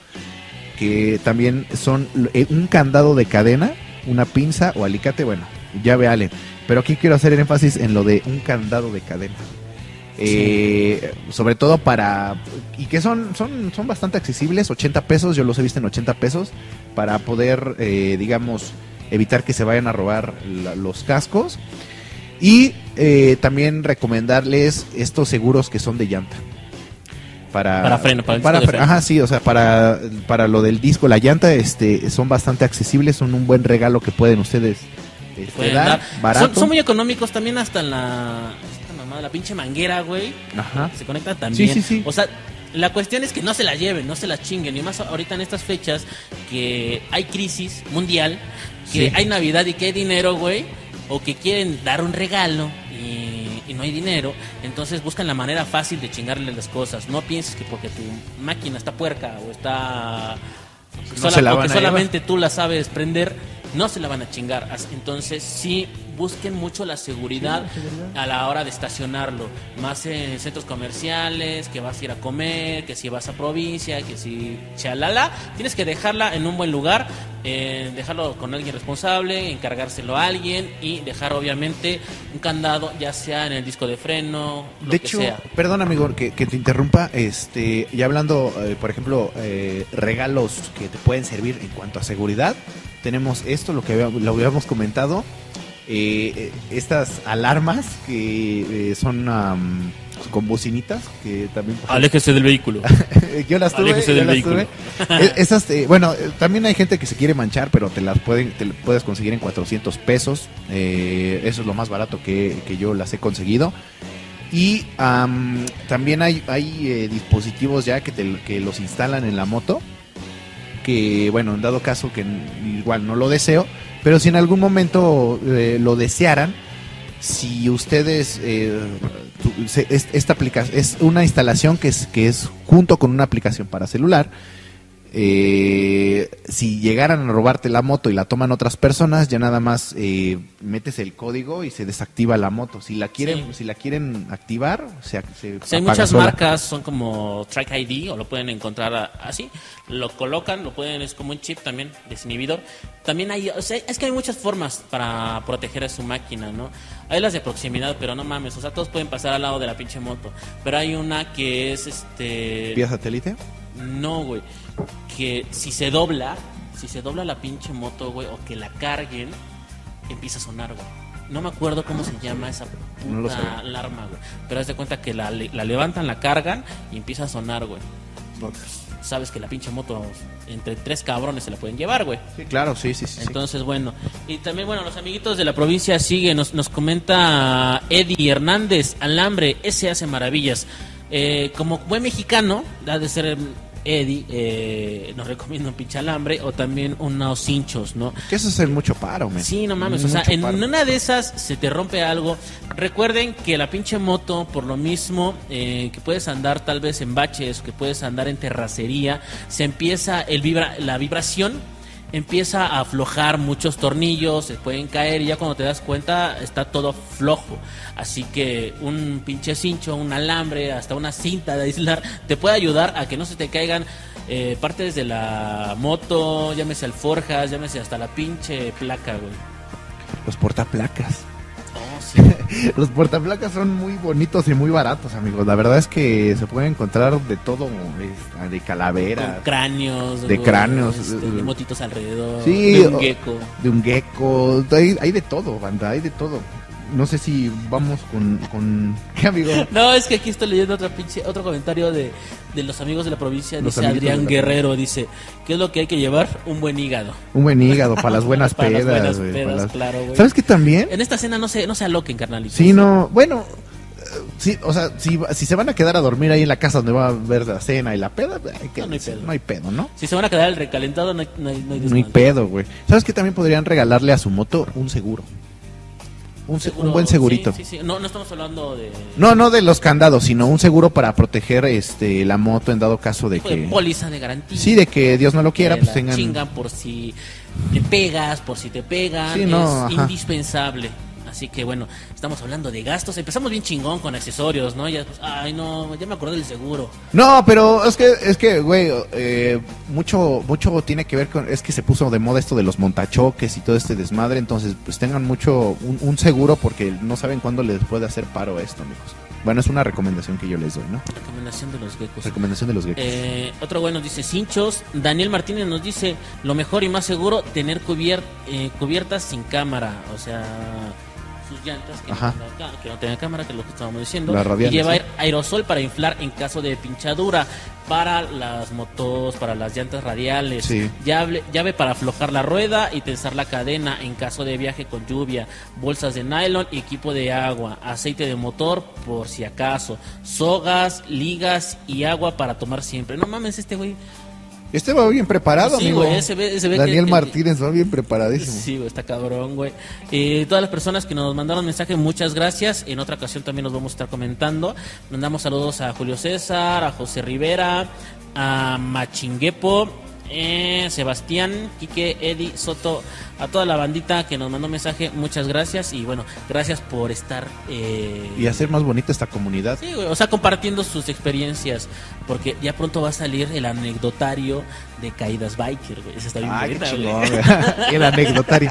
que también son eh, un candado de cadena, una pinza o alicate, bueno, ya ve Ale. Pero aquí quiero hacer el énfasis en lo de un candado de cadena. Eh, Sobre todo para... Y que son, son, son bastante accesibles, 80 pesos, yo los he visto en 80 pesos, para poder, eh, digamos, evitar que se vayan a robar la- los cascos. Y eh, también recomendarles estos seguros que son de llanta. Para, Para freno, para el disco de fre- freno. Ajá, sí, o sea, para, para lo del disco, la llanta, este, son bastante accesibles, son un buen regalo que pueden ustedes este, Pueden dar, dar. barato. Son, son muy económicos también hasta en la... esta la pinche manguera, güey. Ajá. Se conecta también. Sí, sí, sí. O sea, la cuestión es que no se la lleven, no se la chinguen. Y más ahorita en estas fechas que hay crisis mundial, que Sí. hay Navidad y que hay dinero, güey. O que quieren dar un regalo y, y no hay dinero. Entonces buscan la manera fácil de chingarle las cosas. No pienses que porque tu máquina está puerca o está... No sola- se la o van que a llevar. solamente tú la sabes prender, no se la van a chingar. Entonces sí busquen mucho la seguridad a la hora de estacionarlo, más en centros comerciales, que vas a ir a comer, que si vas a provincia, que si chalala, tienes que dejarla en un buen lugar, eh, dejarlo con alguien responsable, encargárselo a alguien y dejar obviamente un candado, ya sea en el disco de freno, lo De que hecho, sea. perdón amigo que, que te interrumpa, este, y hablando, eh, por ejemplo, eh, regalos que te pueden servir en cuanto a seguridad, tenemos esto, lo que lo habíamos comentado, eh, eh, estas alarmas que eh, son am, con bocinitas, que también... Aléjese del vehículo. yo las tuve, Aléjese yo del las vehículo. tuve. Eh, Esas, eh, bueno, también hay gente que se quiere manchar, pero te las pueden, te las puedes conseguir en 400 pesos. Eso es lo más barato que, que yo las he conseguido. Y am, también hay, hay dispositivos ya que, te- que los instalan en la moto. Que, bueno, en dado caso que igual no lo deseo, pero si en algún momento eh, lo desearan, si ustedes eh, esta aplicación es una instalación que es que es junto con una aplicación para celular eh, si llegaran a robarte la moto y la toman otras personas ya nada más eh, metes el código y se desactiva la moto si la quieren Sí. si la quieren activar se, se Sí, hay muchas sola. marcas, son como Track ID o lo pueden encontrar así. Lo colocan, lo pueden, es como un chip también, desinhibidor. También hay, o sea, es que hay muchas formas para proteger a su máquina, ¿no? Hay las de proximidad, pero no mames, o sea, todos pueden pasar al lado de la pinche moto. Pero hay una que es este. vía satélite No, güey. Que si se dobla, si se dobla la pinche moto, güey, o que la carguen, empieza a sonar, güey. No me acuerdo cómo se llama esa puta alarma, güey. Pero haz de cuenta que la, la levantan, la cargan y empieza a sonar, güey. Sabes que la pinche moto, entre tres cabrones se la pueden llevar, güey. sí claro sí sí sí, sí. Entonces, bueno. Y también, bueno, los amiguitos de la provincia siguen. Nos, nos comenta Eddie Hernández, Alambre, ese hace maravillas. Eh, como buen mexicano, ha de ser Eddie, eh, nos recomienda un pinche alambre o también unos hinchos, ¿no? que eso es el mucho paro men. Sí, no mames, o sea, Mucho en paro. una de esas se te rompe algo. Recuerden que la pinche moto, por lo mismo eh, que puedes andar tal vez en baches, que puedes andar en terracería, se empieza el vibra, la vibración empieza a aflojar muchos tornillos, se pueden caer y ya cuando te das cuenta está todo flojo. Así que un pinche cincho, un alambre, hasta una cinta de aislar te puede ayudar a que no se te caigan eh, partes de la moto, llámese alforjas, llámese hasta la pinche placa, güey. los portaplacas. Los portaplacas son muy bonitos y muy baratos, amigos. La verdad es que se puede encontrar de todo, de Con calaveras, cráneos. De cráneos, este, de motitos alrededor. Sí, de un gecko. de un gecko, hay, hay de todo, banda, hay de todo. No sé si vamos con, con... ¿Qué, amigo? No, es que aquí estoy leyendo otra pinche, otro comentario de, de los amigos de la provincia. Los dice Adrián Guerrero, dice, ¿qué es lo que hay que llevar? Un buen hígado. Un buen hígado para las buenas Para las pedas. buenas güey, pedas, para las- claro, güey. ¿Sabes qué también? En esta cena no se, no se aloquen, carnalitos. Sí, no, bueno, eh, sí, o sea, si, si se van a quedar a dormir ahí en la casa donde va a haber la cena y la peda, hay que- No, no hay pedo. no hay pedo, ¿no? Si se van a quedar al recalentado, no hay, no hay, no hay pedo, güey. ¿Sabes qué también podrían regalarle a su moto un seguro? Un, se- Seguro, un buen segurito. sí, sí, sí. No, no estamos hablando de, No, no de los candados, sino un seguro para proteger este la moto en dado caso de que póliza de garantía. sí de que Dios no lo quiera, pues tengan chingan por si te pegas, por si te pegan. Sí, no, es ajá. indispensable. Así que bueno, estamos hablando de gastos. Empezamos bien chingón con accesorios, ¿no? Ya, pues, ay, no, ya me acordé del seguro. No, pero es que, es que, güey, eh, mucho, mucho tiene que ver con, es que se puso de moda esto de los montachoques y todo este desmadre, entonces, pues tengan mucho, un, un seguro porque no saben cuándo les puede hacer paro esto, amigos. Bueno, es una recomendación que yo les doy, ¿no? Recomendación de los geckos. Recomendación de los geeks. Eh, otro güey nos dice cinchos. Daniel Martínez nos dice lo mejor y más seguro tener cubier- eh, cubiertas sin cámara, o sea sus llantas que, no Ajá. que no tengan cámara, que es lo que estábamos diciendo. Y ¿eh? aerosol para inflar en caso de pinchadura para las motos, para las llantas radiales. Sí. Llave, llave para aflojar la rueda y tensar la cadena en caso de viaje con lluvia. Bolsas de nylon, equipo de agua, aceite de motor por si acaso, sogas, ligas y agua para tomar siempre. No mames, este güey. Este va bien preparado, Sí, amigo. ve- ve Daniel que- Martínez va bien preparadísimo. Sí, está cabrón, güey. Eh, todas las personas que nos mandaron mensaje, muchas gracias. En otra ocasión también nos vamos a estar comentando. Mandamos saludos a Julio César, a José Rivera, a Machinguepo, eh, Sebastián, Quique, Eddie, Soto, a toda la bandita que nos mandó mensaje, muchas gracias. Y bueno, gracias por estar. eh, Y hacer más bonita esta comunidad. Sí, o sea, compartiendo sus experiencias, porque ya pronto va a salir el anecdotario de Caídas Biker, güey. Ese está bien Ay, chingón, güey. güey. El anecdotario.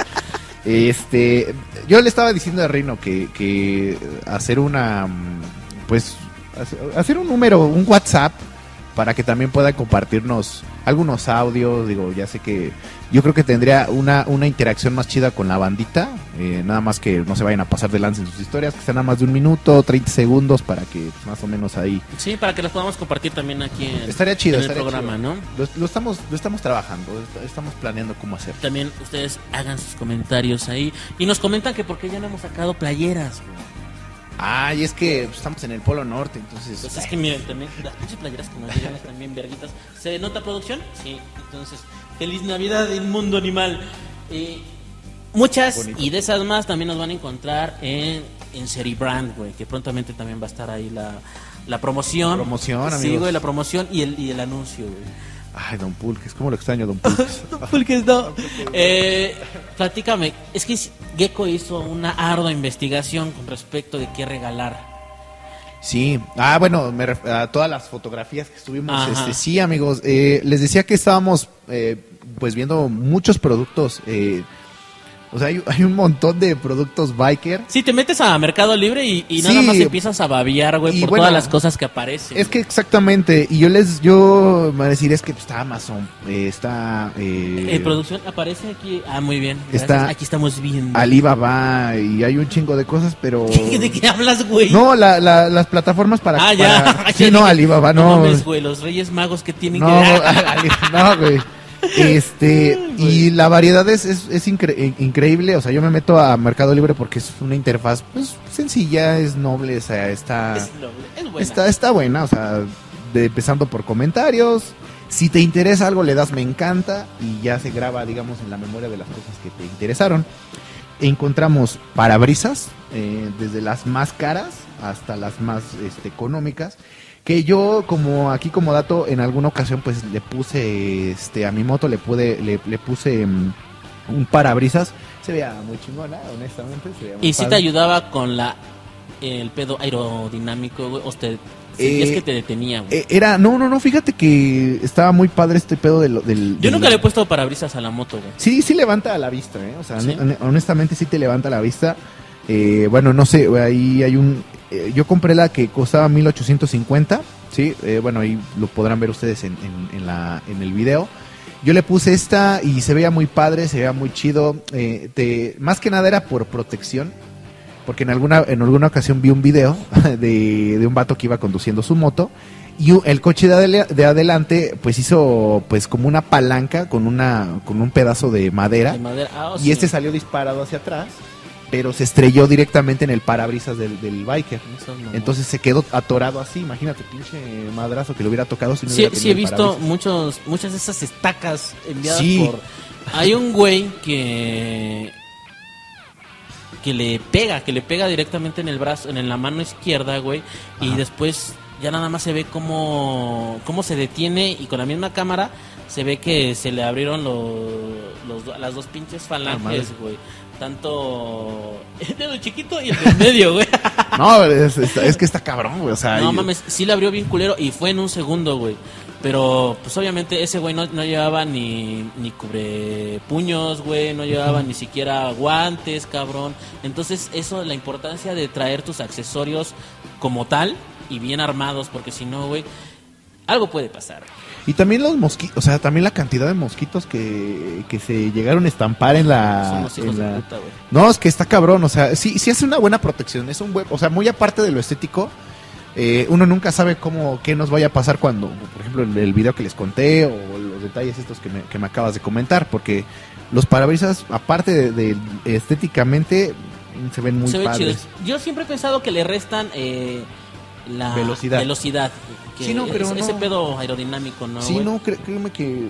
Este, yo le estaba diciendo a Reino que, que hacer una, pues, hace- hacer un número, un WhatsApp, para que también pueda compartirnos algunos audios. Digo, ya sé que yo creo que tendría una, una interacción más chida con la bandita. eh, nada más que no se vayan a pasar de lance en sus historias, que sean nada más de un minuto, 30 segundos, para que más o menos ahí. Sí, para que los podamos compartir también aquí en, Estaría chido, en el estaría programa, chido. ¿no? Lo, lo estamos, lo estamos trabajando, est- estamos planeando cómo hacer. También ustedes hagan sus comentarios ahí y nos comentan que porque ya no hemos sacado playeras, güey. Ay, es que estamos en el Polo Norte, entonces. Pues es que miren, también las pinches playeras que nos llegan están bien verguitas. ¿Se nota producción? Sí, entonces, feliz Navidad en Mundo Animal. Eh, muchas Bonito. y de esas más también nos van a encontrar en, en Seribrand, güey, que prontamente también va a estar ahí la, la promoción. Promoción, Sí, amigos. güey, la promoción y el, y el anuncio, güey. Ay, Don Pulques, ¿cómo lo extraño, Don Pulques? Porque no. Eh, platícame, es que Gecko hizo una ardua investigación con respecto de qué regalar. Sí, ah, bueno, me ref- a todas las fotografías que estuvimos, este, sí, amigos, eh, les decía que estábamos, eh, pues, viendo muchos productos, eh, o sea, hay, hay un montón de productos biker. Si te metes a Mercado Libre y, y Sí. nada más empiezas a babiar, güey, por bueno, todas las cosas que aparecen. Es que exactamente, y yo les, yo me decir, es que está Amazon, eh, está eh, En producción aparece aquí. Ah, muy bien. gracias. Está aquí estamos viendo. Alibaba y hay un chingo de cosas, pero... ¿De qué hablas, güey? No, la, la- las plataformas para... Ah, ya. para- Sí, no, Alibaba, no. mames, güey, los Reyes Magos que tienen No, que. No, güey. Este, y la variedad es, es, es incre- in- increíble. O sea, yo me meto a Mercado Libre porque es una interfaz pues, sencilla, es noble, o sea, está, Es noble, es buena. está, está buena. O sea, de- empezando por comentarios. Si te interesa algo, le das me encanta y ya se graba, digamos, en la memoria de las cosas que te interesaron. Encontramos parabrisas, eh, desde las más caras hasta las más este, económicas. Que yo, como aquí como dato, en alguna ocasión, pues le puse este, a mi moto, le, pude, le, le puse mm, un parabrisas. Se veía muy chingona, honestamente. se veía muy Y si te padre. ayudaba con la el pedo aerodinámico, güey. O te, Eh, es que te detenía, güey. Eh, era, no, no, no, fíjate que estaba muy padre este pedo de lo- del. Yo del- nunca le he puesto parabrisas a la moto, güey. Sí, sí levanta la vista, ¿eh? O sea, honestamente sí te levanta la vista. Eh, bueno, no sé, ahí hay un... eh, yo compré la que costaba 1850, ¿sí? Eh, bueno, ahí lo podrán ver ustedes en, en- en la, en el video. Yo le puse esta y se veía muy padre, se veía muy chido. eh, te- más que nada era por protección, porque en alguna, en alguna ocasión vi un video de, de un vato que iba conduciendo su moto y el coche de, adela- de adelante pues hizo pues como una palanca con una con un pedazo de madera De madera. Ah, oh, y sí. este salió disparado hacia atrás pero se estrelló directamente en el parabrisas del, del biker. Entonces se quedó atorado así imagínate pinche madrazo que le hubiera tocado si no Sí, hubiera sí he visto muchos, muchas de esas estacas enviadas Sí. por... Hay un güey que... que le pega, que le pega directamente en el brazo, en la mano izquierda, güey, y después ya nada más se ve cómo, cómo se detiene y con la misma cámara se ve que se le abrieron los, los- las dos pinches Ah, falanges, güey. Tanto el dedo chiquito y el del medio, güey. No, es, es- es que está cabrón, güey. O sea, No y- mames, sí le abrió bien culero y fue en un segundo, güey. Pero, pues obviamente ese güey no, no llevaba ni, ni cubre puños, güey, no llevaba ni siquiera guantes, cabrón. Entonces, eso, la importancia de traer tus accesorios como tal y bien armados, porque si no, güey, algo puede pasar. Y también los mosquitos, o sea, también la cantidad de mosquitos que, que se llegaron a estampar en la... Son los hijos en la- de puta. No, es que está cabrón, o sea, sí, sí hace una buena protección, es un buen, o sea, muy aparte de lo estético, eh, uno nunca sabe cómo, qué nos vaya a pasar cuando, por ejemplo, el, el video que les conté o los detalles estos que me, que me acabas de comentar, porque los parabrisas, aparte de, de estéticamente, se ven muy Se ve padres. chido. Yo siempre he pensado que le restan eh, la Velocidad. velocidad, que Sí, no, pero ese, no. ese pedo aerodinámico, ¿no? sí, güey? no, créeme que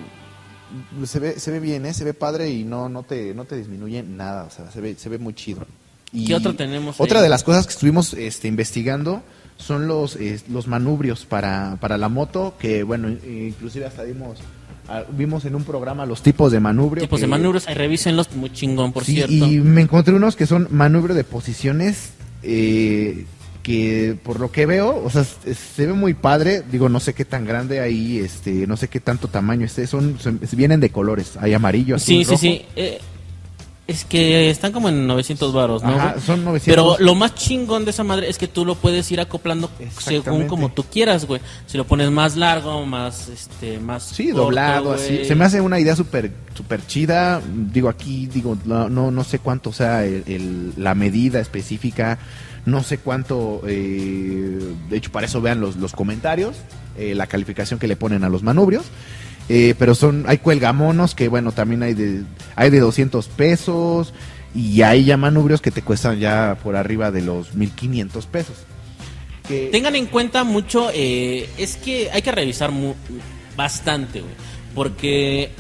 se ve, se ve bien, ¿eh? se ve padre y no, no te, no te disminuye nada, o sea, se ve, se ve muy chido. Y ¿Qué otro tenemos Otra ahí? de las cosas que estuvimos este, investigando son los, eh, los manubrios para, para la moto, que bueno, inclusive hasta vimos, ah, vimos en un programa los tipos de manubrio. Tipos de manubrios, revísenlos, muy chingón, por Sí, cierto. y me encontré unos que son manubrio de posiciones eh, que por lo que veo, o sea, se, ve muy padre. Digo, no sé qué tan grande ahí, este, no sé qué tanto tamaño esté. Son, son- vienen de colores, hay amarillo, azul, Sí, sí, rojo. sí. Eh, es que están como en 900 varos, ¿no? Ajá, son 900. Pero lo más chingón de esa madre es que tú lo puedes ir acoplando según como tú quieras, güey. Si lo pones más largo, más, este, más Sí, corto, doblado, güey. así. Se me hace una idea súper super chida. Digo, aquí, digo, no, no, no sé cuánto sea el- el- la medida específica. No sé cuánto. eh, de hecho, para eso vean los, los comentarios. eh, la calificación que le ponen a los manubrios. Eh, pero son hay cuelgamonos que, bueno, también hay de, hay de 200 pesos. Y hay ya manubrios que te cuestan ya por arriba de los 1500 pesos. Que- Tengan en cuenta mucho, eh, es que hay que revisar mu- bastante, güey. Porque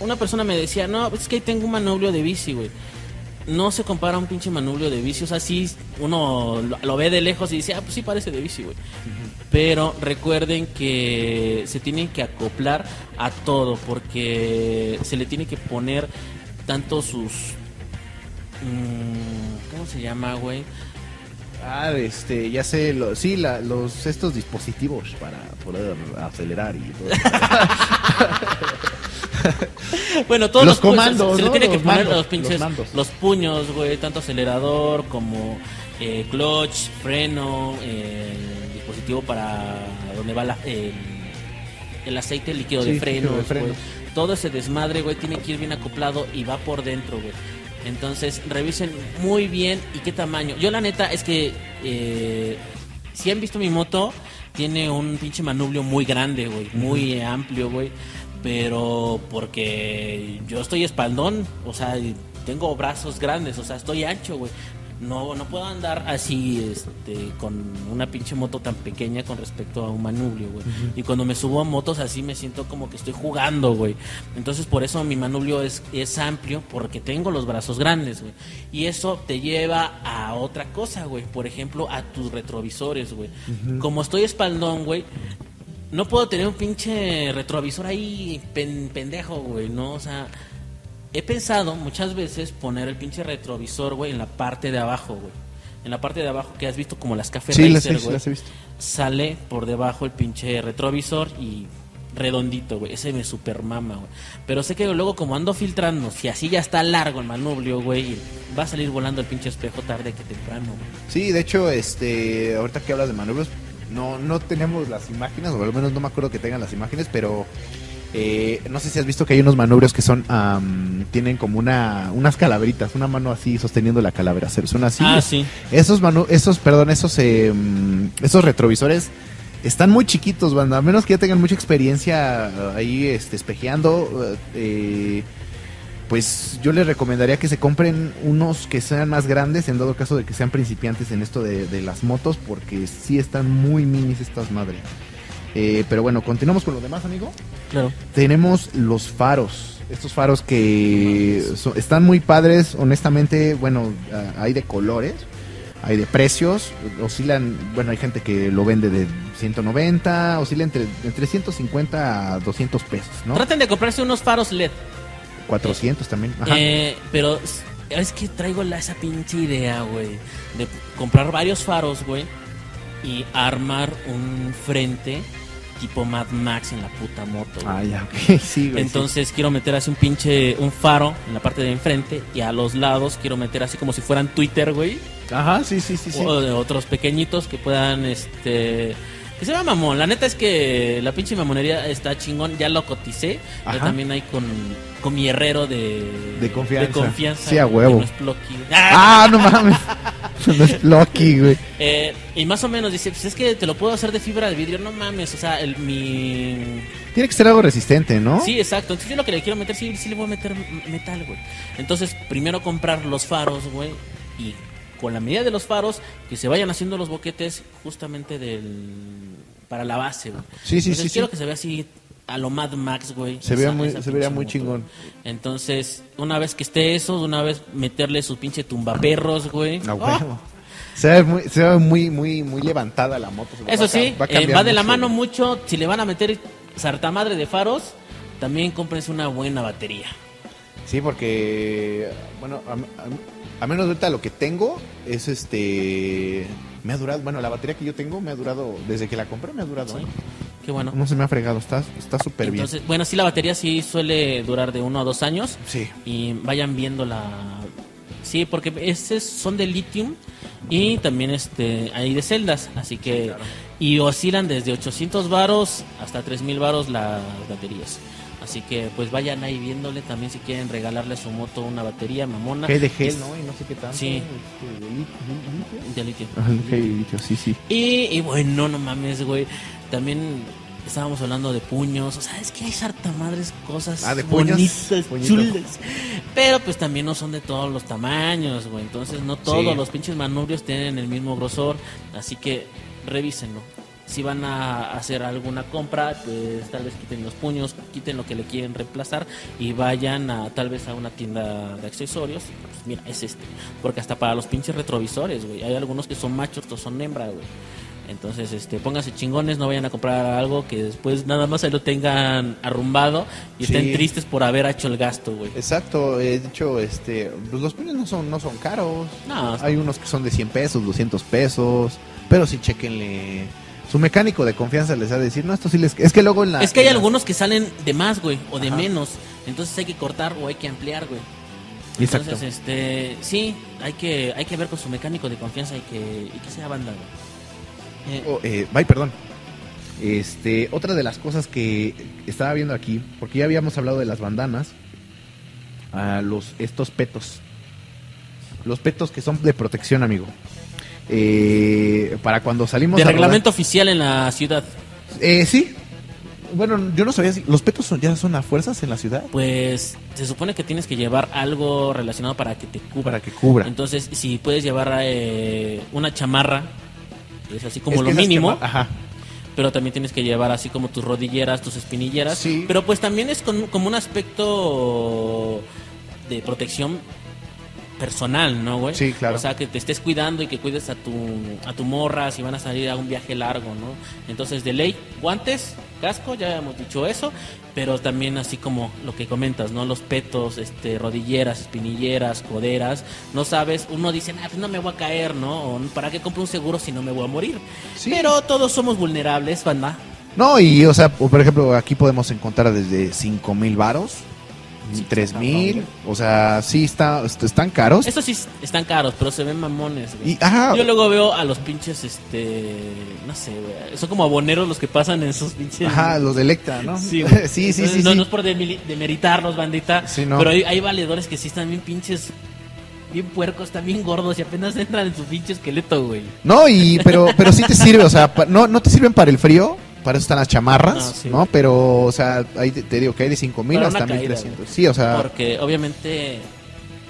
una persona me decía, no, es que ahí tengo un manubrio de bici, güey. No se compara a un pinche manubrio de bici. O sea, sí, uno lo, ve de lejos y dice, ah, pues sí parece de bici, güey. Pero recuerden que se tienen que acoplar a todo porque se le tiene que poner tanto sus... mm, ¿Cómo se llama, güey? Ah, este, ya sé, lo- sí, la- los estos dispositivos para poder acelerar y todo. Bueno, todos Los comandos, se, se le tiene que Los poner mandos, los pinches los puños, güey, tanto acelerador como eh, clutch, freno, eh, dispositivo para donde va la- el, el aceite líquido Sí, de frenos, güey. Todo ese desmadre, güey, tiene que ir bien acoplado y va por dentro, güey. Entonces, revisen muy bien y qué tamaño. Yo la neta es que eh, si han visto mi moto, tiene un pinche manubrio muy grande, güey, muy amplio, güey. Pero porque yo estoy espaldón, o sea, tengo brazos grandes, o sea, estoy ancho, güey. No, no puedo andar así, este, con una pinche moto tan pequeña con respecto a un manubrio, güey. Y cuando me subo a motos así me siento como que estoy jugando, güey. Entonces por eso mi manubrio es, es amplio, porque tengo los brazos grandes, güey. Y eso te lleva a otra cosa, güey. Por ejemplo, a tus retrovisores, güey. Como estoy espaldón, güey, no puedo tener un pinche retrovisor ahí pen- pendejo, güey, ¿no? O sea, he pensado muchas veces poner el pinche retrovisor, güey, en la parte de abajo, güey. En la parte de abajo que has visto como las cafés Sí, Racer, güey. las he visto. Sale por debajo el pinche retrovisor y redondito, güey. Ese me super mama, güey. Pero sé que luego como ando filtrando, si así ya está largo el manubrio, güey, va a salir volando el pinche espejo tarde que temprano, güey. Sí, de hecho, este, ahorita que hablas de manubrios, no, no tenemos las imágenes, o al menos no me acuerdo que tengan las imágenes, pero eh, no sé si has visto que hay unos manubrios que son, tienen como una, unas calaveritas, una mano así sosteniendo la calavera, son así. Ah, sí. Esos manu esos, perdón, esos, eh, esos retrovisores están muy chiquitos, banda. A menos que ya tengan mucha experiencia eh, ahí este, espejeando, eh, pues yo les recomendaría que se compren unos que sean más grandes, en dado caso de que sean principiantes en esto de, de las motos, porque sí están muy minis estas madres. Eh, pero bueno, continuamos con lo demás, amigo. Claro. Tenemos los faros. Estos faros que están muy padres, honestamente, bueno, hay de colores, hay de precios, oscilan, bueno, hay gente que lo vende de 190, oscila entre, entre 150 a 200 pesos, ¿no? Traten de comprarse unos faros LED. 400 también. Ajá. Eh, pero es que traigo la, esa pinche idea, güey, de comprar varios faros, güey, y armar un frente tipo Mad Max en la puta moto. güey. Ah, ya, ok, sí, güey. Entonces quiero meter así un pinche, un faro en la parte de enfrente y a los lados quiero meter así como si fueran Twitter, güey. Ajá, sí, sí, sí, sí. O de otros pequeñitos que puedan, este... Que se vea mamón. La neta es que la pinche mamonería está chingón. Ya lo coticé. Yo Ajá. también hay con, con mi herrero de... De confianza. De confianza. Sí, a huevo. no es. Ah, no mames. no es Lucky, güey. Eh, y más o menos dice, pues es que te lo puedo hacer de fibra de vidrio. No mames, o sea, el, mi... Tiene que ser algo resistente, ¿no? Sí, exacto. Entonces yo lo que le quiero meter, sí, sí le voy a meter metal, güey. Entonces, primero comprar los faros, güey. Y con la medida de los faros, que se vayan haciendo los boquetes justamente del... Para la base, güey. Sí, sí, Entonces, sí, quiero sí. que se vea así a lo Mad Max, güey. Se vea esa- muy- se vería muy chingón. güey. Entonces, una vez que esté eso, una vez meterle su pinche tumbaperros, güey. A ¡Oh! huevo. Se ve muy, se ve muy, muy, muy levantada la moto. va Eso a sí, va a eh, va, de la mano güey. mucho. Si le van a meter sartamadre de faros, también cómprense una buena batería. Sí, porque, bueno, a, a- a menos ahorita lo que tengo es este. Me ha durado, bueno, la batería que yo tengo me ha durado, desde que la compré me ha durado. Sí. ¿eh? Qué bueno. No se me ha fregado, está está súper bien. Bueno, sí, la batería sí suele durar de uno a dos años. Sí. Y vayan viendo la. Sí, porque estos son de lithium y también este hay de celdas, así que claro. y oscilan desde 800 varos hasta 3000 varos las baterías. Así que pues vayan ahí viéndole también si quieren regalarle a su moto una batería mamona. Que de gel, Es ¿no? Y no sé qué tanto. Sí. este, de lit- litio. De litio. Sí, sí. Y, y bueno, no mames, güey. También estábamos hablando de puños. O sea, es que hay harta madres cosas Ah, de puños. bonitas, chulas. Pero pues también no son de todos los tamaños, güey. Entonces no todos Sí. los pinches manubrios tienen el mismo grosor. Así que revísenlo. Si van a hacer alguna compra, pues tal vez quiten los puños, quiten lo que le quieren reemplazar y vayan a tal vez a una tienda de accesorios. Pues mira, es este. Porque hasta para los pinches retrovisores, güey. Hay algunos que son machos, otros son hembra, güey. Entonces, este, pónganse chingones, no vayan a comprar algo que después nada más se lo tengan arrumbado y Sí. estén tristes por haber hecho el gasto, güey. Exacto, he dicho, este, pues los puños no son, no son caros. No, Hay unos que son de 100 pesos, 200 pesos, pero sí chequenle. Su mecánico de confianza les ha de decir, no, esto sí les... Es que luego en la... es que hay la- algunos que salen de más, güey, o de Ajá. menos. Entonces hay que cortar o hay que ampliar, güey. Exacto. Entonces, este, sí, hay que, hay que ver con su mecánico de confianza y que, y que sea banda, güey. Eh, Oh, eh, ay, perdón. Este, otra de las cosas que estaba viendo aquí, porque ya habíamos hablado de las bandanas, a los estos petos. Los petos que son de protección, amigo. Eh, para cuando salimos de a rodar- reglamento oficial en la ciudad. Eh, sí. Bueno, yo no sabía si los petos son, ya son a fuerzas en la ciudad Pues se supone que tienes que llevar algo relacionado para que te cubra. para que cubra. Entonces, si puedes llevar eh, una chamarra, es así como Es lo mínimo, Ajá. pero también tienes que llevar así como tus rodilleras, tus espinilleras. Sí. Pero pues también es con- como un aspecto de protección personal, ¿no, güey? Sí, claro. O sea, que te estés cuidando y que cuides a tu, a tu morra si van a salir a un viaje largo, ¿no? Entonces, de ley, guantes, casco, ya hemos dicho eso, pero también así como lo que comentas, ¿no? Los petos, este, rodilleras, espinilleras, coderas, no sabes, uno dice, ah, pues no me voy a caer, ¿no? O, ¿para qué compro un seguro si no me voy a morir? Sí. Pero todos somos vulnerables, banda. No, y o sea, por ejemplo, aquí podemos encontrar desde 5 mil varos, tres mil, o sea, sí está, est- están caros. Estos sí están caros, pero se ven mamones, güey. Y, ajá, Yo luego veo a los pinches, este, no sé, güey. Son como aboneros los que pasan en esos pinches. ajá, los de Electra, ¿no? Sí, güey. sí, sí, Entonces, sí, No, sí. no es por demeritarlos, bandita. Sí, no. Pero hay, hay valedores que sí están bien pinches, bien puercos, están bien gordos y apenas entran en su pinche esqueleto, güey. No, y pero pero sí te sirve, o sea, pa- no no te sirven para el frío, para eso están las chamarras, Ah, sí. ¿no? Pero o sea, ahí te, te digo que hay de 5 mil Para hasta una caída, 1300. Sí, o sea, Porque obviamente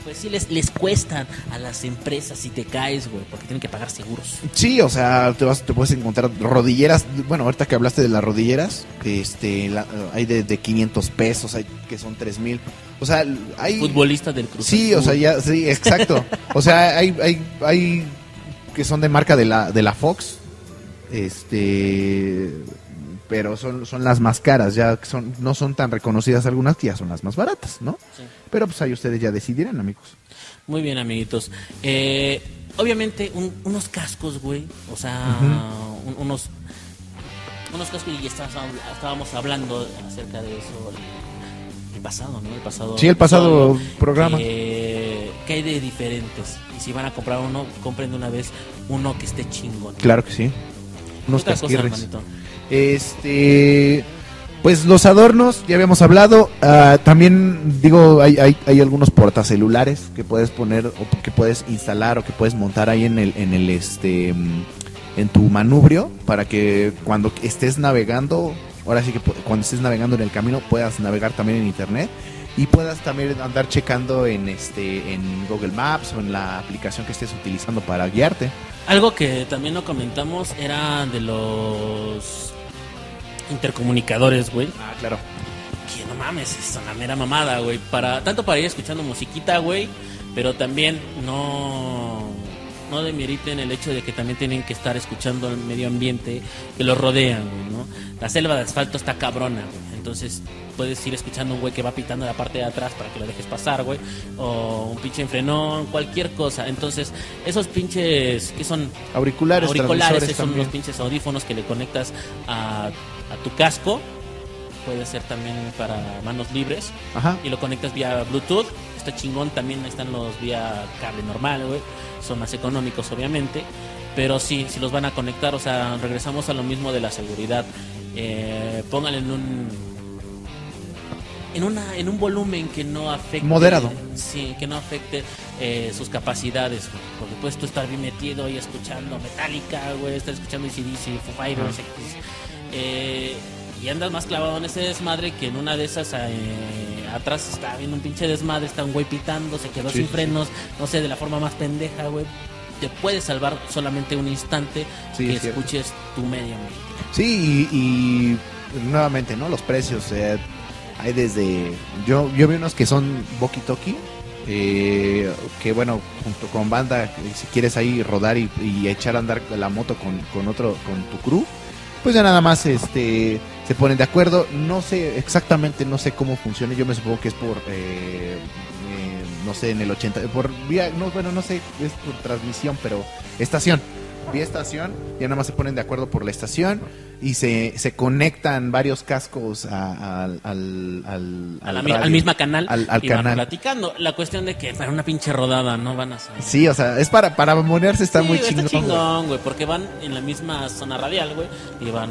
pues sí les, les cuestan a las empresas si te caes, güey, porque tienen que pagar seguros. Sí, o sea, te, vas, te puedes encontrar rodilleras. Bueno, ahorita que hablaste de las rodilleras, este, la- hay de, de 500 pesos, hay que son 3 mil. O sea, hay. Futbolista del Cruz Sí, o sea, ya, sí, exacto. O sea, hay, hay, hay que son de marca de la, de la Fox, este, pero son, son las más caras, ya son, no son tan reconocidas algunas que ya son las más baratas, ¿no? Sí. Pero pues ahí ustedes ya decidirán, amigos. Muy bien, amiguitos. Eh, obviamente, un- unos cascos, güey. O sea, un- unos, unos cascos, y hab- estábamos hablando acerca de eso el, el pasado, ¿no? El pasado. Sí, el pasado programa. que- que hay de diferentes. Y si van a comprar uno, compren de una vez uno que esté chingón. Claro que sí. Unos cosa. Este, pues los adornos, ya habíamos hablado. ah, también, digo, hay, hay, algunos portacelulares que puedes poner o que puedes instalar o que puedes montar ahí en el, en el, este, mm, en tu manubrio para que cuando estés navegando, ahora sí que cuando estés navegando en el camino puedas navegar también en internet y puedas también andar checando en este, en Google Maps o en la aplicación que estés utilizando para guiarte. Algo que también no comentamos era de los intercomunicadores, güey. Ah, claro. Que no mames, es una mera mamada, güey. Para, tanto para ir escuchando musiquita, güey, pero también no, no demeriten el hecho de que también tienen que estar escuchando el medio ambiente que los rodea, güey, ¿no? La selva de asfalto está cabrona, güey. Entonces puedes ir escuchando un güey que va pitando la parte de atrás para que lo dejes pasar, güey. O un pinche enfrenón, cualquier cosa. Entonces, esos pinches que son Auriculares, auriculares, son también. los pinches audífonos que le conectas a, a tu casco. Puede ser también para manos libres. Ajá. Y lo conectas vía Bluetooth. Está chingón. También están los vía cable normal, güey. Son más económicos, obviamente. Pero sí, si los van a conectar, o sea, regresamos a lo mismo de la seguridad. Eh, pónganle en un. En, una, en un volumen que no afecte. Moderado. Sí, que no afecte eh, sus capacidades, güey. Porque puedes tú estar bien metido y escuchando Metallica, güey, estar escuchando ACDC, Foo Fighters. Eh, y andas más clavado en ese desmadre que en una de esas eh, atrás está viendo un pinche desmadre, está un güey pitando, se quedó Sí, sin sí, frenos, no sé, de la forma más pendeja, güey. Te puede salvar solamente un instante Sí, que es escuches tu medio ambiente. Sí, y, y nuevamente, ¿no? Los precios, eh, hay desde... Yo, yo vi unos que son Boki Toki, eh, que bueno, junto con banda, eh, si quieres ahí rodar y, echar a andar la moto con, con otro, con tu crew, pues ya nada más este se ponen de acuerdo. No sé exactamente, no sé cómo funciona, yo me supongo que es por... eh, eh, no sé, en el 80, por vía, no, bueno, no sé, es por transmisión, pero estación, vía estación, ya nada más se ponen de acuerdo por la estación y se, se conectan varios cascos a- al, al, al, al mismo canal Al- y van canal. platicando. La cuestión de que para una pinche rodada no van a salir. Sí, o sea, es para, para monearse, está Sí, muy chingón. Está chingón, güey, porque van en la misma zona radial, güey, y van...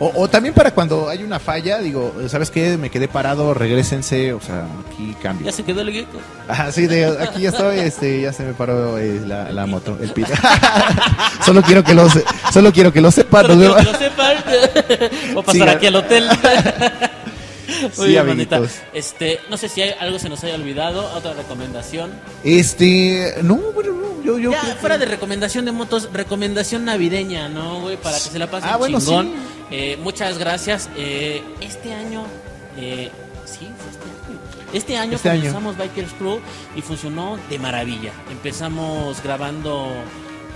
O, o también para cuando hay una falla, digo, ¿sabes qué? Me quedé parado, regrésense, o sea, aquí cambio. Ya se quedó el gecko. Ah, sí, de, aquí ya estoy, este, ya se me paró eh, la, la moto, el pit. solo quiero que lo, se- solo quiero que lo sepan. Quiero que lo sepan. Voy a pasar Sí, aquí al hotel. Muy Sí, bien, manita. amiguitos. Este, no sé si hay algo se nos haya olvidado, otra recomendación. Este, no, bueno, no, yo, yo ya, creo que- fuera de recomendación de motos, recomendación navideña, ¿no, güey? Para que se la pasen Ah, bueno, chingón. sí. Eh, muchas gracias. Eh, este año, eh, sí, fue este año. Este año Este año. comenzamos Bikers Crew y funcionó de maravilla. Empezamos grabando...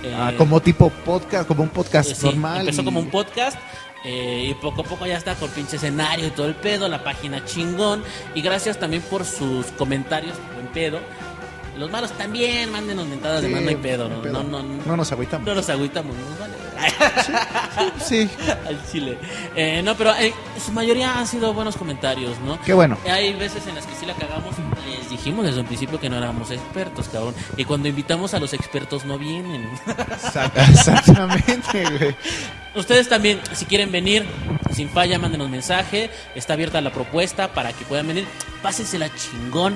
eh, Ah, como tipo podcast, como un podcast eh, sí, normal. Empezó y- como un podcast. eh, y poco a poco ya está con pinche escenario y todo el pedo, la página chingón. Y gracias también por sus comentarios, buen pedo. Los malos también, mándenos mentadas de Sí, mano y pedo, ¿no? pedo. No, no, no, No nos agüitamos. no nos agüitamos, nos vale. Sí, Al chile. Eh, no, pero eh, su mayoría han sido buenos comentarios, ¿no? qué bueno. Hay veces en las que sí la cagamos. Les dijimos desde un principio que no éramos expertos, cabrón. Y cuando invitamos a los expertos no vienen. Exact- Exactamente, güey. Ustedes también, si quieren venir, sin falla, mándenos mensaje. Está abierta la propuesta para que puedan venir. Pásensela chingón.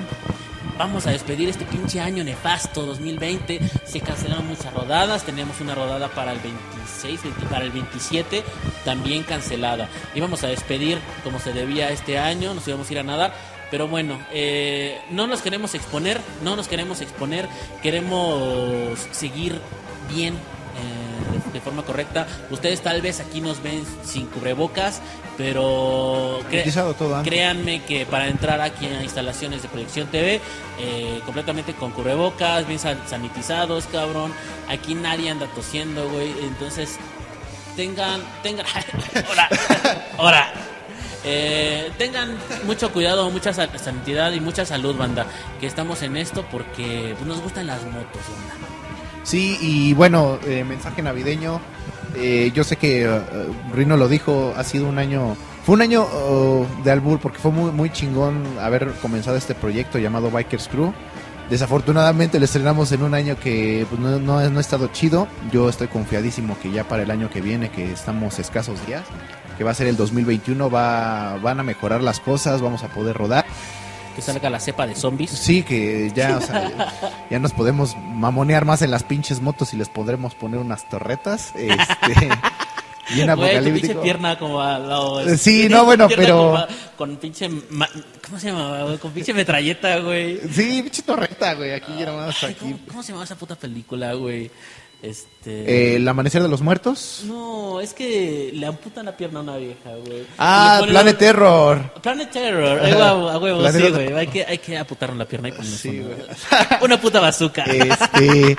Vamos a despedir este pinche año nefasto 2020. Se cancelaron muchas rodadas. Teníamos una rodada para el 26, 20 para el 27, también cancelada. Íbamos a despedir como se debía este año. Nos íbamos a ir a nadar. Pero bueno, eh, no nos queremos exponer, no nos queremos exponer, queremos seguir bien. Eh, de- forma correcta. Ustedes tal vez aquí nos ven sin cubrebocas, pero cre- todo créanme que para entrar aquí a instalaciones de Proyección TV, eh, completamente con cubrebocas, bien san- sanitizados, cabrón. Aquí nadie anda tosiendo, güey. Entonces, tengan, tengan, ahora, ahora. Eh, tengan mucho cuidado, mucha sa- santidad y mucha salud, banda. Que estamos en esto porque pues, nos gustan las motos, banda. Sí, y bueno, eh, mensaje navideño. Eh, yo sé que eh, Rino lo dijo, ha sido un año, fue un año oh, de albur porque fue muy, muy chingón haber comenzado este proyecto llamado Bikers Crew. Desafortunadamente lo estrenamos en un año que pues, no, no, no ha estado chido. Yo estoy confiadísimo que ya para el año que viene, que estamos escasos días, que va a ser el 2021, va, van a mejorar las cosas, vamos a poder rodar. Que salga la cepa de zombies. Sí, que ya, o sea, ya nos podemos mamonear más en las pinches motos y les podremos poner unas torretas. Este, y un Güey, apocalíptico. pierna como al lado. Eh, sí, no, bueno, pero- a- Con pinche. ma- ¿Cómo se llama? güey? Con pinche metralleta, güey. Sí, pinche torreta, güey, aquí ya nomás Ay, aquí. ¿cómo, cómo se llama esa puta película, güey? Este. Eh, el amanecer de los muertos. No, es que le amputan la pierna a una vieja, güey. Ah, Planet un- Terror. Planet Terror, a huevo, a huevo, Planet sí, güey. Hay que, hay que aputar la pierna y ponerle Sí, una- güey. Una puta bazooka. Este,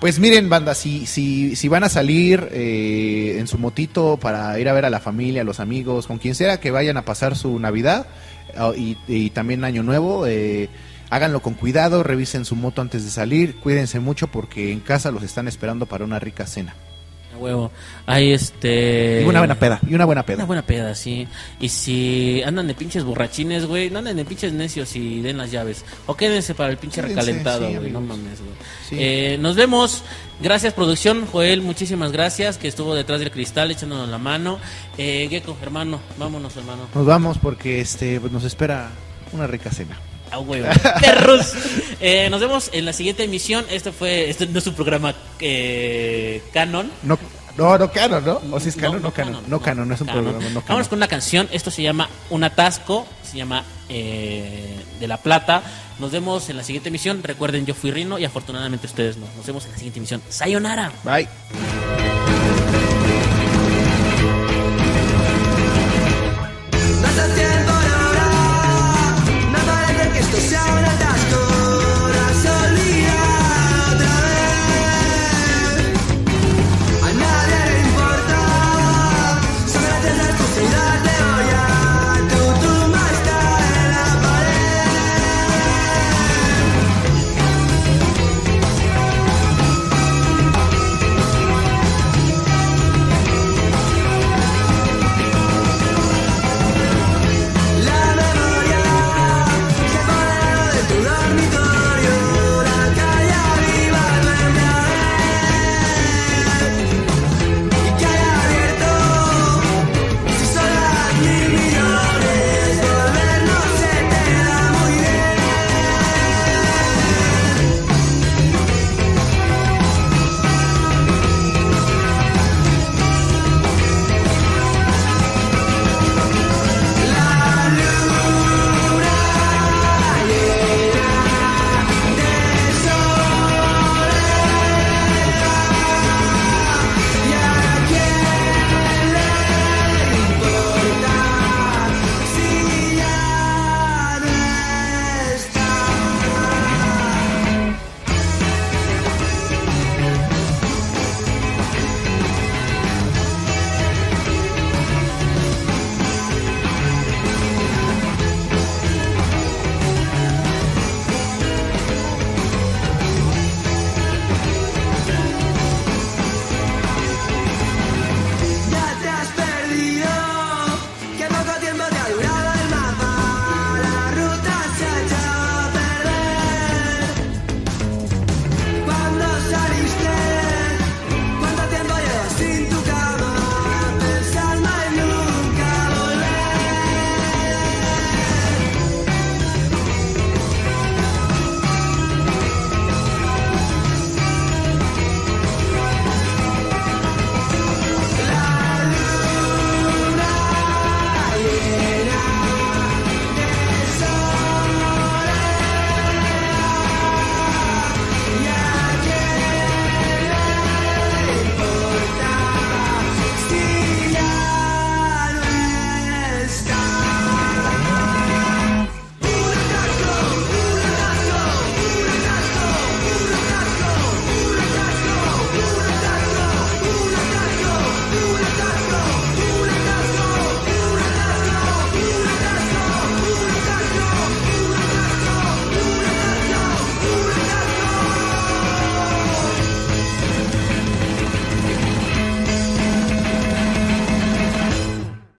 pues miren, banda, si, si, si van a salir eh, en su motito para ir a ver a la familia, a los amigos, con quien sea que vayan a pasar su Navidad ah, y, y también Año Nuevo, eh, háganlo con cuidado, revisen su moto antes de salir, cuídense mucho porque en casa los están esperando para una rica cena. A huevo. Hay este. Y una buena peda, y una buena peda. Una buena peda, sí. Y si andan de pinches borrachines, güey, no anden de pinches necios y den las llaves. O quédense para el pinche Quédense, recalentado, sí, güey, no mames, güey. Sí. Eh, nos vemos. Gracias, producción. Joel, muchísimas gracias que estuvo detrás del cristal echándonos la mano. Eh, Gecko, hermano, vámonos, hermano. Nos vamos porque este pues, nos espera una rica cena. A huevo. Perros. Eh, nos vemos en la siguiente emisión. Este fue, este no es un programa eh, canon. No, no, no canon, ¿no? O si es canon, no, no canon. No canon, no es un canon. programa, no. Vámonos con una canción. Esto se llama Un Atasco. Se llama eh, De la Plata. Nos vemos en la siguiente emisión. Recuerden, yo fui Rino y afortunadamente ustedes no. Nos vemos en la siguiente emisión. Sayonara. Bye.